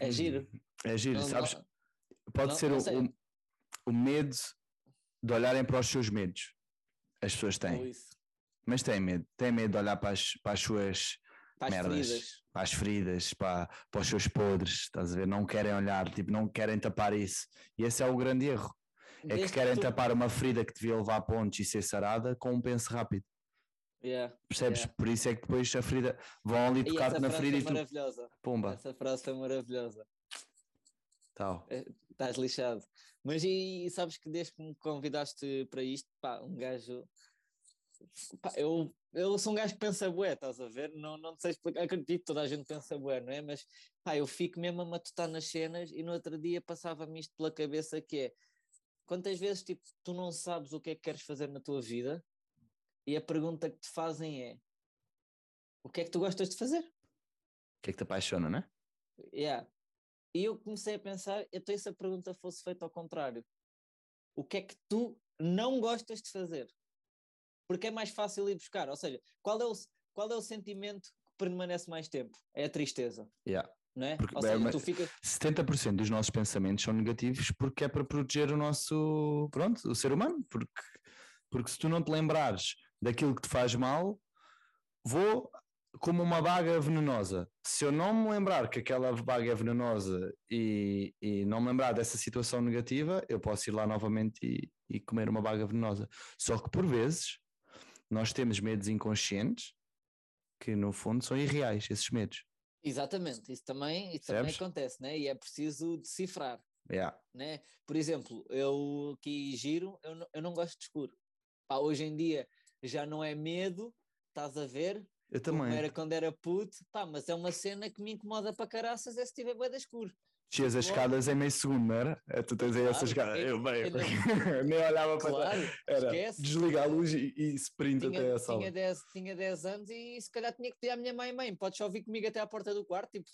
É giro. É giro, Não- sabes? não- Pode não- ser o, o, o medo de olharem para os seus medos. As pessoas têm, mas têm medo. Têm medo de olhar para as, para as suas Para as merdas, feridas. para as feridas, para, para os seus podres. Estás a ver? Não querem olhar, tipo, não querem tapar isso. E esse é o grande erro. É Desde que querem tu- tapar uma ferida que devia levar pontos e ser sarada com um penso rápido. Yeah. Percebes? Yeah. Por isso é que depois a ferida vão ali E tocar-te na ferida foi e tu, maravilhosa. pumba, Essa frase foi maravilhosa. tal. Estás lixado. Mas e, sabes que desde que me convidaste para isto, pá, um gajo. pá, eu, eu sou um gajo que pensa bué, estás a ver? Não, não sei explicar, acredito que toda a gente pensa bué, não é? Mas pá, eu fico mesmo a matutar nas cenas e no outro dia passava-me isto pela cabeça que é quantas vezes tipo, tu não sabes o que é que queres fazer na tua vida e a pergunta que te fazem é o que é que tu gostas de fazer? O que é que te apaixona, né? Yeah. E eu comecei a pensar, então se a pergunta fosse feita ao contrário? O que é que tu não gostas de fazer? Porque é mais fácil ir buscar. Ou seja, qual é o, qual é o sentimento que permanece mais tempo? É a tristeza, Yeah. não é? Porque Ou é seja, uma- tu ficas. 70% dos nossos pensamentos são negativos porque é para proteger o nosso, pronto, o ser humano, porque, porque se tu não te lembrares daquilo que te faz mal, vou como uma baga venenosa. Se eu não me lembrar que aquela baga é venenosa e, e não me lembrar dessa situação negativa, eu posso ir lá novamente e, e comer uma baga venenosa. Só que por vezes nós temos medos inconscientes que no fundo são irreais, esses medos. Exatamente, isso também, isso também acontece, né? E é preciso decifrar. Yeah. Né? Por exemplo, eu aqui giro, eu não, eu não gosto de escuro. Pá, hoje em dia já não é medo, estás a ver? Eu também. era quando era puto, pá, mas é uma cena que me incomoda para caraças é se tiver bué de escuro. Descias as escadas em meio segundo, não era? É, tu tens aí claro, essas escadas. Eu, bem, eu nem olhava claro, para trás. Era esquece. desligar a luz e, e sprint tinha, até a sala. Tinha 10, tinha 10 anos e se calhar tinha que pedir à minha mãe, mãe, podes só vir comigo até à porta do quarto, tipo,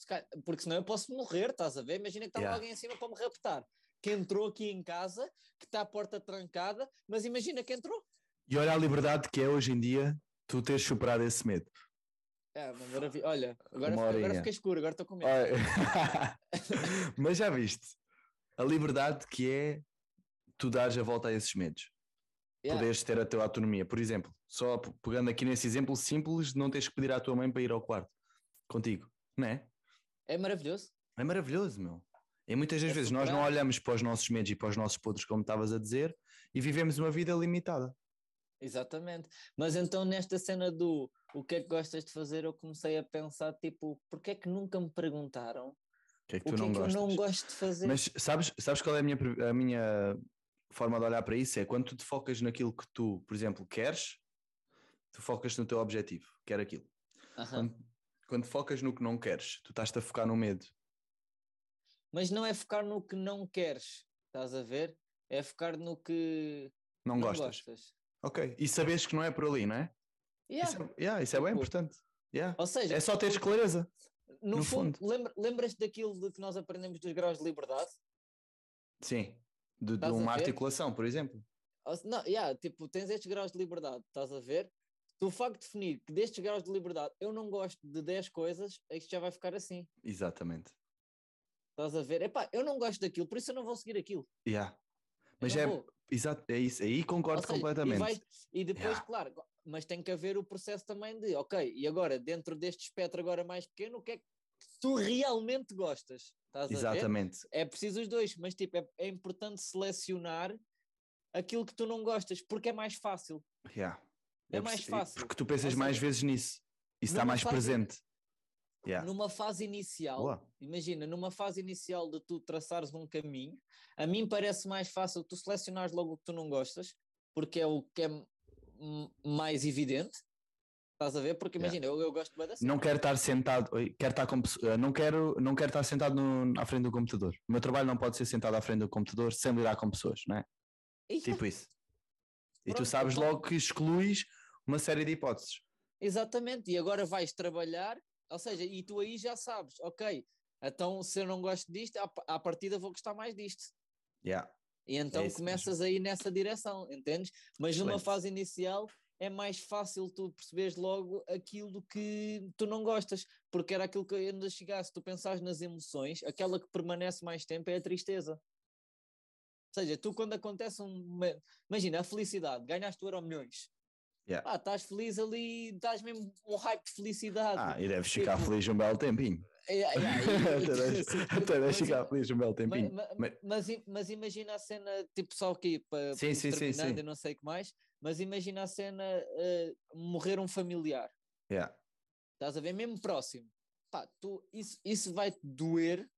porque senão eu posso morrer, estás a ver? Imagina que estava yeah. alguém em cima para me raptar. Que entrou aqui em casa, que está a porta trancada, mas imagina que entrou. E olha a liberdade que é hoje em dia tu teres superado esse medo. É, maravilha. Olha, agora, agora fica escuro, agora estou com medo. Mas já viste a liberdade que é tu dares a volta a esses medos. Yeah. Poderes ter a tua autonomia. Por exemplo, só pegando aqui nesse exemplo simples de não teres que pedir à tua mãe para ir ao quarto contigo, não é? É maravilhoso. É maravilhoso, meu. E muitas das é vezes nós não olhamos para os nossos medos e para os nossos podres, como estavas a dizer, e vivemos uma vida limitada. Exatamente. Mas então nesta cena do o que é que gostas de fazer, eu comecei a pensar, tipo, porque é que nunca me perguntaram o que é que, tu o que, não, é que eu não gosto de fazer? Mas sabes, sabes qual é a minha, a minha forma de olhar para isso? É quando tu te focas naquilo que tu, por exemplo, queres, tu focas no teu objetivo, quer aquilo. Quando, quando focas no que não queres, tu estás-te a focar no medo. Mas não é focar no que não queres, estás a ver? É focar no que não, não gostas. gostas. Ok, e sabes que não é por ali, não é? Yeah. Isso, é, yeah, isso é bem tipo, importante. Yeah. Ou seja, é só ter clareza. No, no fundo, fundo. Lembra, lembras-te daquilo de que nós aprendemos dos graus de liberdade? Sim, de, de uma articulação, por exemplo. Não, yeah, tipo, tens estes graus de liberdade, estás a ver? Do facto de definir que destes graus de liberdade eu não gosto de 10 coisas, isto já vai ficar assim. Exatamente. Estás a ver? Epá, eu não gosto daquilo, por isso eu não vou seguir aquilo. Yeah. Mas é, exato, é isso, aí concordo seja, completamente. E, vai, e depois, yeah. claro, mas tem que haver o processo também de, ok, e agora, dentro deste espectro agora mais pequeno, o que é que tu realmente gostas? Estás Exatamente. É preciso os dois, mas tipo, é, é, importante selecionar aquilo que tu não gostas, porque é mais fácil. Yeah. É, mais fácil. Porque tu pensas mais vezes nisso. Isso está mais fase, presente. Yeah. Numa fase inicial, Boa. imagina, numa fase inicial de tu traçares um caminho, a mim parece mais fácil tu selecionares logo o que tu não gostas, porque é o que é mais evidente. Estás a ver? Porque imagina, yeah. eu, eu gosto bem Não quero estar sentado, quero estar com, não, quero, não quero estar sentado no, à frente do computador. O meu trabalho não pode ser sentado à frente do computador sem lidar com pessoas, não é? Tipo isso. E Pronto, tu sabes então... logo que excluís uma série de hipóteses. Exatamente, e agora vais trabalhar, ou seja, e tu aí já sabes, ok, então se eu não gosto disto, à, partida vou gostar mais disto. Yeah. E então é começas aí nessa direção, entendes? Mas Excelente. numa fase inicial é mais fácil tu perceberes logo aquilo que tu não gostas, porque era aquilo que ainda chegasse, tu pensares nas emoções, aquela que permanece mais tempo é a tristeza. Ou seja, tu quando acontece um. Imagina, a felicidade, ganhaste o euro milhões. Yeah. Ah, estás feliz ali, estás mesmo um hype de felicidade. Ah, e deves ficar tipo, feliz um belo tempinho. É, é, é, até deixa ficar feliz um belo tempinho. Mas, mas, mas, imagina a cena, tipo, só aqui para sim, sim, sim, sim. e não sei o que mais, mas imagina a cena uh, morrer um familiar. Yeah. Estás a ver? Mesmo próximo. Pá, tu, isso, isso vai te doer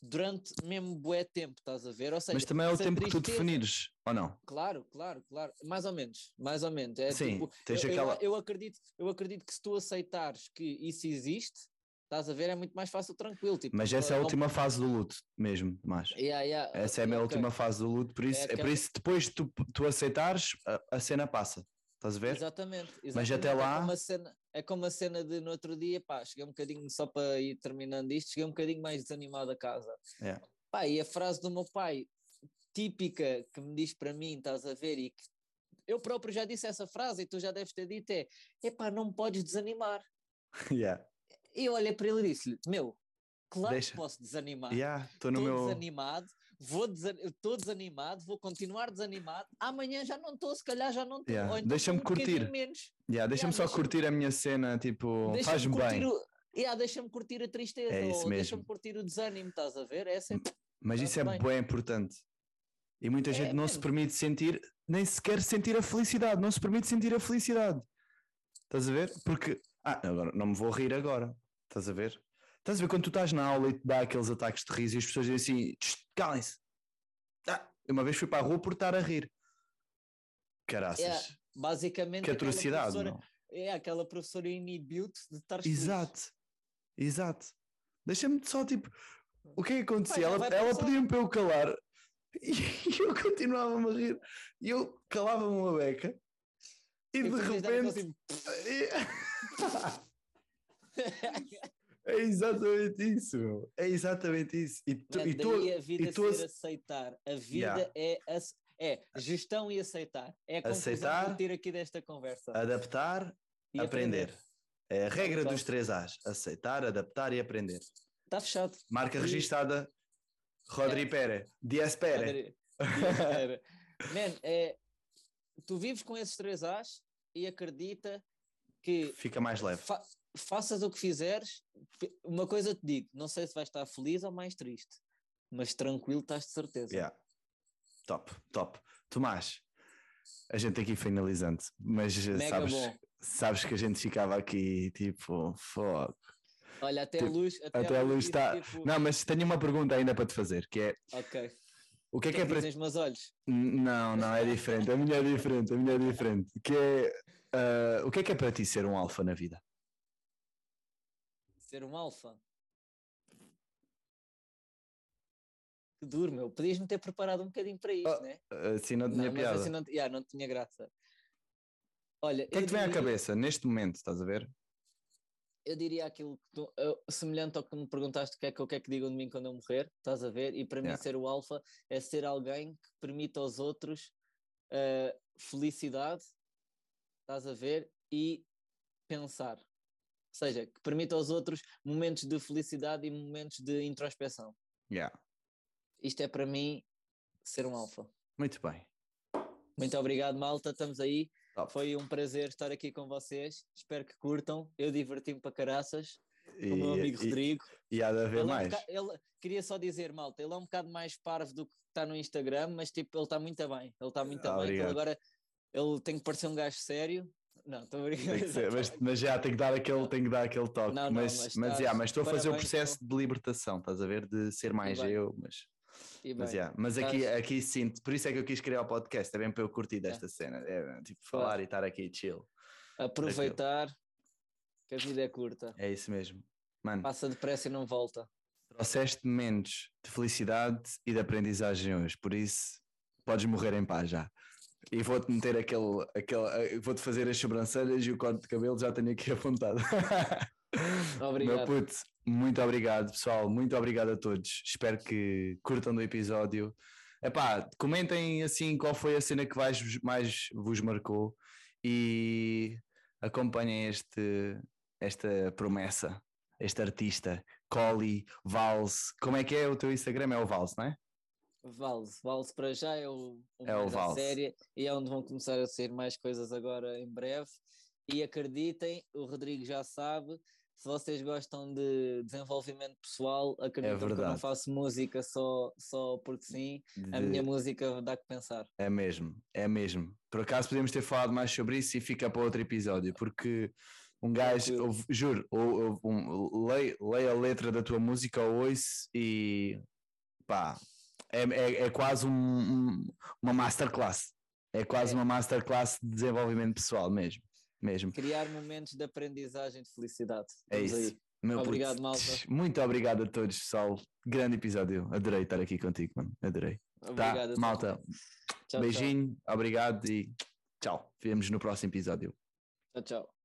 durante mesmo bué tempo, estás a ver? Ou seja, Mas também é o tempo tristeza... que tu definires, ou não? Claro, claro, claro. Mais ou menos, mais ou menos. É Sim, tipo, tens eu, aquela... eu, eu, acredito, eu acredito que se tu aceitares que isso existe, estás a ver, é muito mais fácil, tranquilo. Tipo, Mas essa é a última fase do luto, mesmo, mas yeah, yeah, essa é a minha okay. última fase do luto, por isso, é, é por isso depois de tu, tu aceitares, a, a cena passa. Estás a ver? Exatamente, exatamente. Mas até lá. É como, a cena, é como a cena de no outro dia, pá, cheguei um bocadinho, só para ir terminando isto, cheguei um bocadinho mais desanimado a casa. É. Pá, e a frase do meu pai, típica, que me diz para mim, estás a ver, e que eu próprio já disse essa frase e tu já deves ter dito: é epá, não podes desanimar. Yeah. E eu olhei para ele e disse-lhe: Meu, claro Deixa. que posso desanimar. Estou yeah, no meu... desanimado vou estou desanimado, vou continuar desanimado. Amanhã já não estou, se calhar já não estou. Yeah. Então Deixa-me um curtir. Menos. Yeah, Deixa-me Yeah, só deixa-me- curtir a minha cena, tipo, faz-me bem. o- yeah, deixa-me curtir a tristeza, É isso ou deixa-me curtir o desânimo, estás a ver? É Mas isso é Faz-me bem importante. E muita É, gente não se permite sentir, nem sequer sentir a felicidade, não se permite sentir a felicidade. Estás a ver? Porque, ah, agora não me vou rir agora. Estás a ver? Estás a ver quando tu estás na aula e te dá aqueles ataques de riso e as pessoas dizem assim: "Tch, calem-se. Ah, uma vez fui para a rua por estar a rir. Caraças, Yeah, basicamente que atrocidade. professora-? É aquela professora inibiu-te de estar feliz. Exato, exato. Deixa-me só tipo, o que é que acontecia? Ela ela pedia-me para eu calar e eu continuava-me a rir e eu calava-me uma beca e, E de repente. assim, é exatamente isso, meu. é exatamente isso. E tu, "Man, e tu, a vida e tu ser aceitar. A vida Yeah. é, é gestão e aceitar. É a Aceitar, que eu tiro aqui desta conversa. adaptar, E aprender. É a regra dos três A's: aceitar, adaptar e aprender. Está fechado. Marca E- registada Rodri Pere, Dias Pere. Man, é, tu vives com esses três A's e acredita que Fica mais leve. Fa- faças o que fizeres, uma coisa te digo, não sei se vais estar feliz ou mais triste, mas tranquilo estás de certeza. Yeah. Top, top. Tomás, a gente aqui finalizando, mas eh, Mega sabes, bom. sabes que a gente ficava aqui tipo, fogo. Olha, até Tipo, a luz, até, Até a luz está. tipo, Não, mas tenho uma pergunta ainda para te fazer, que é Ok. o que é que que é para os meus olhos? Não, não, é diferente. A minha é diferente, a minha é diferente. Que é ah, o que é que é para ti ser um alfa na vida? Ser um alfa. Que duro, meu. Podias-me ter preparado um bocadinho para isto, Oh, né? Assim não tinha Não, piada. assim não, yeah, não tinha graça. Olha, O que é que te vem à cabeça neste momento, estás a ver? eu diria aquilo que tu, eu- semelhante ao que me perguntaste o que é que eu quero que digam de mim quando eu morrer, estás a ver? E para mim Yeah. ser o alfa é ser alguém que permita aos outros eh, felicidade, estás a ver? E pensar. Seja, que permita aos outros momentos de felicidade e momentos de introspeção. Yeah. Isto é para mim ser um alfa. Muito bem. Muito obrigado, malta. Estamos aí. Top. Foi um prazer estar aqui com vocês. Espero que curtam. Eu diverti-me para caraças. E, Com o meu amigo e- Rodrigo. e há de haver Ele, é um mais. boca- ele- queria só dizer, malta, ele é um bocado mais parvo do que está no Instagram, mas tipo, ele está muito bem. Ele está muito Ah, bem. Ele agora ele tem que parecer um gajo sério. Não, estou brincando. mas, mas já tem que dar aquele, tem que dar aquele toque. Não, não, mas, mas mas, estás- yeah, mas estou a fazer o processo de libertação, estás a ver? De ser mais bem. eu, mas, E mas, bem, yeah, mas aqui, estás- aqui sinto, por isso é que eu quis criar o podcast, é bem para eu curtir desta cena, é tipo Claro. falar e estar aqui chill. aproveitar que a vida é curta. É isso mesmo. Mano, Passa depressa e não volta. trouxeste momentos de felicidade e de aprendizagem hoje, por isso podes morrer em paz já. E vou-te meter aquele, aquele eh, vou-te fazer as sobrancelhas e o corte de cabelo já tenho aqui apontado. Meu Obrigado. puto, muito obrigado, pessoal. Muito obrigado a todos. Espero que curtam do episódio. Epá, comentem assim qual foi a cena que mais, vos- mais vos marcou e acompanhem este, esta promessa, este artista, Colly, Vals. Como é que é o teu Instagram? É o Vals, não é? Valse, Valse para já é o, o É o mais série e é onde vão começar a sair mais coisas agora em breve. E acreditem, o Rodrigo já sabe, se vocês gostam de desenvolvimento pessoal, acreditem que eu não faço música só, só porque sim, a De- minha música dá que pensar. É mesmo, é mesmo. Por acaso podemos ter falado mais sobre isso e fica para outro episódio, porque um gajo, ouve- juro, ou, ou, um, a letra da tua música ou ouço e pá, é, é, é quase um- um- uma masterclass. É quase É. uma masterclass de desenvolvimento pessoal mesmo. mesmo. Criar momentos de aprendizagem de felicidade. É isso. aí. Meu puto, Obrigado, malta. Muito obrigado a todos, pessoal. Grande episódio. Adorei estar aqui contigo, mano. Adorei. Tá, Obrigado. então. malta. Tchau, tchau. Beijinho, obrigado e tchau. Vemos no próximo episódio. Tchau, tchau.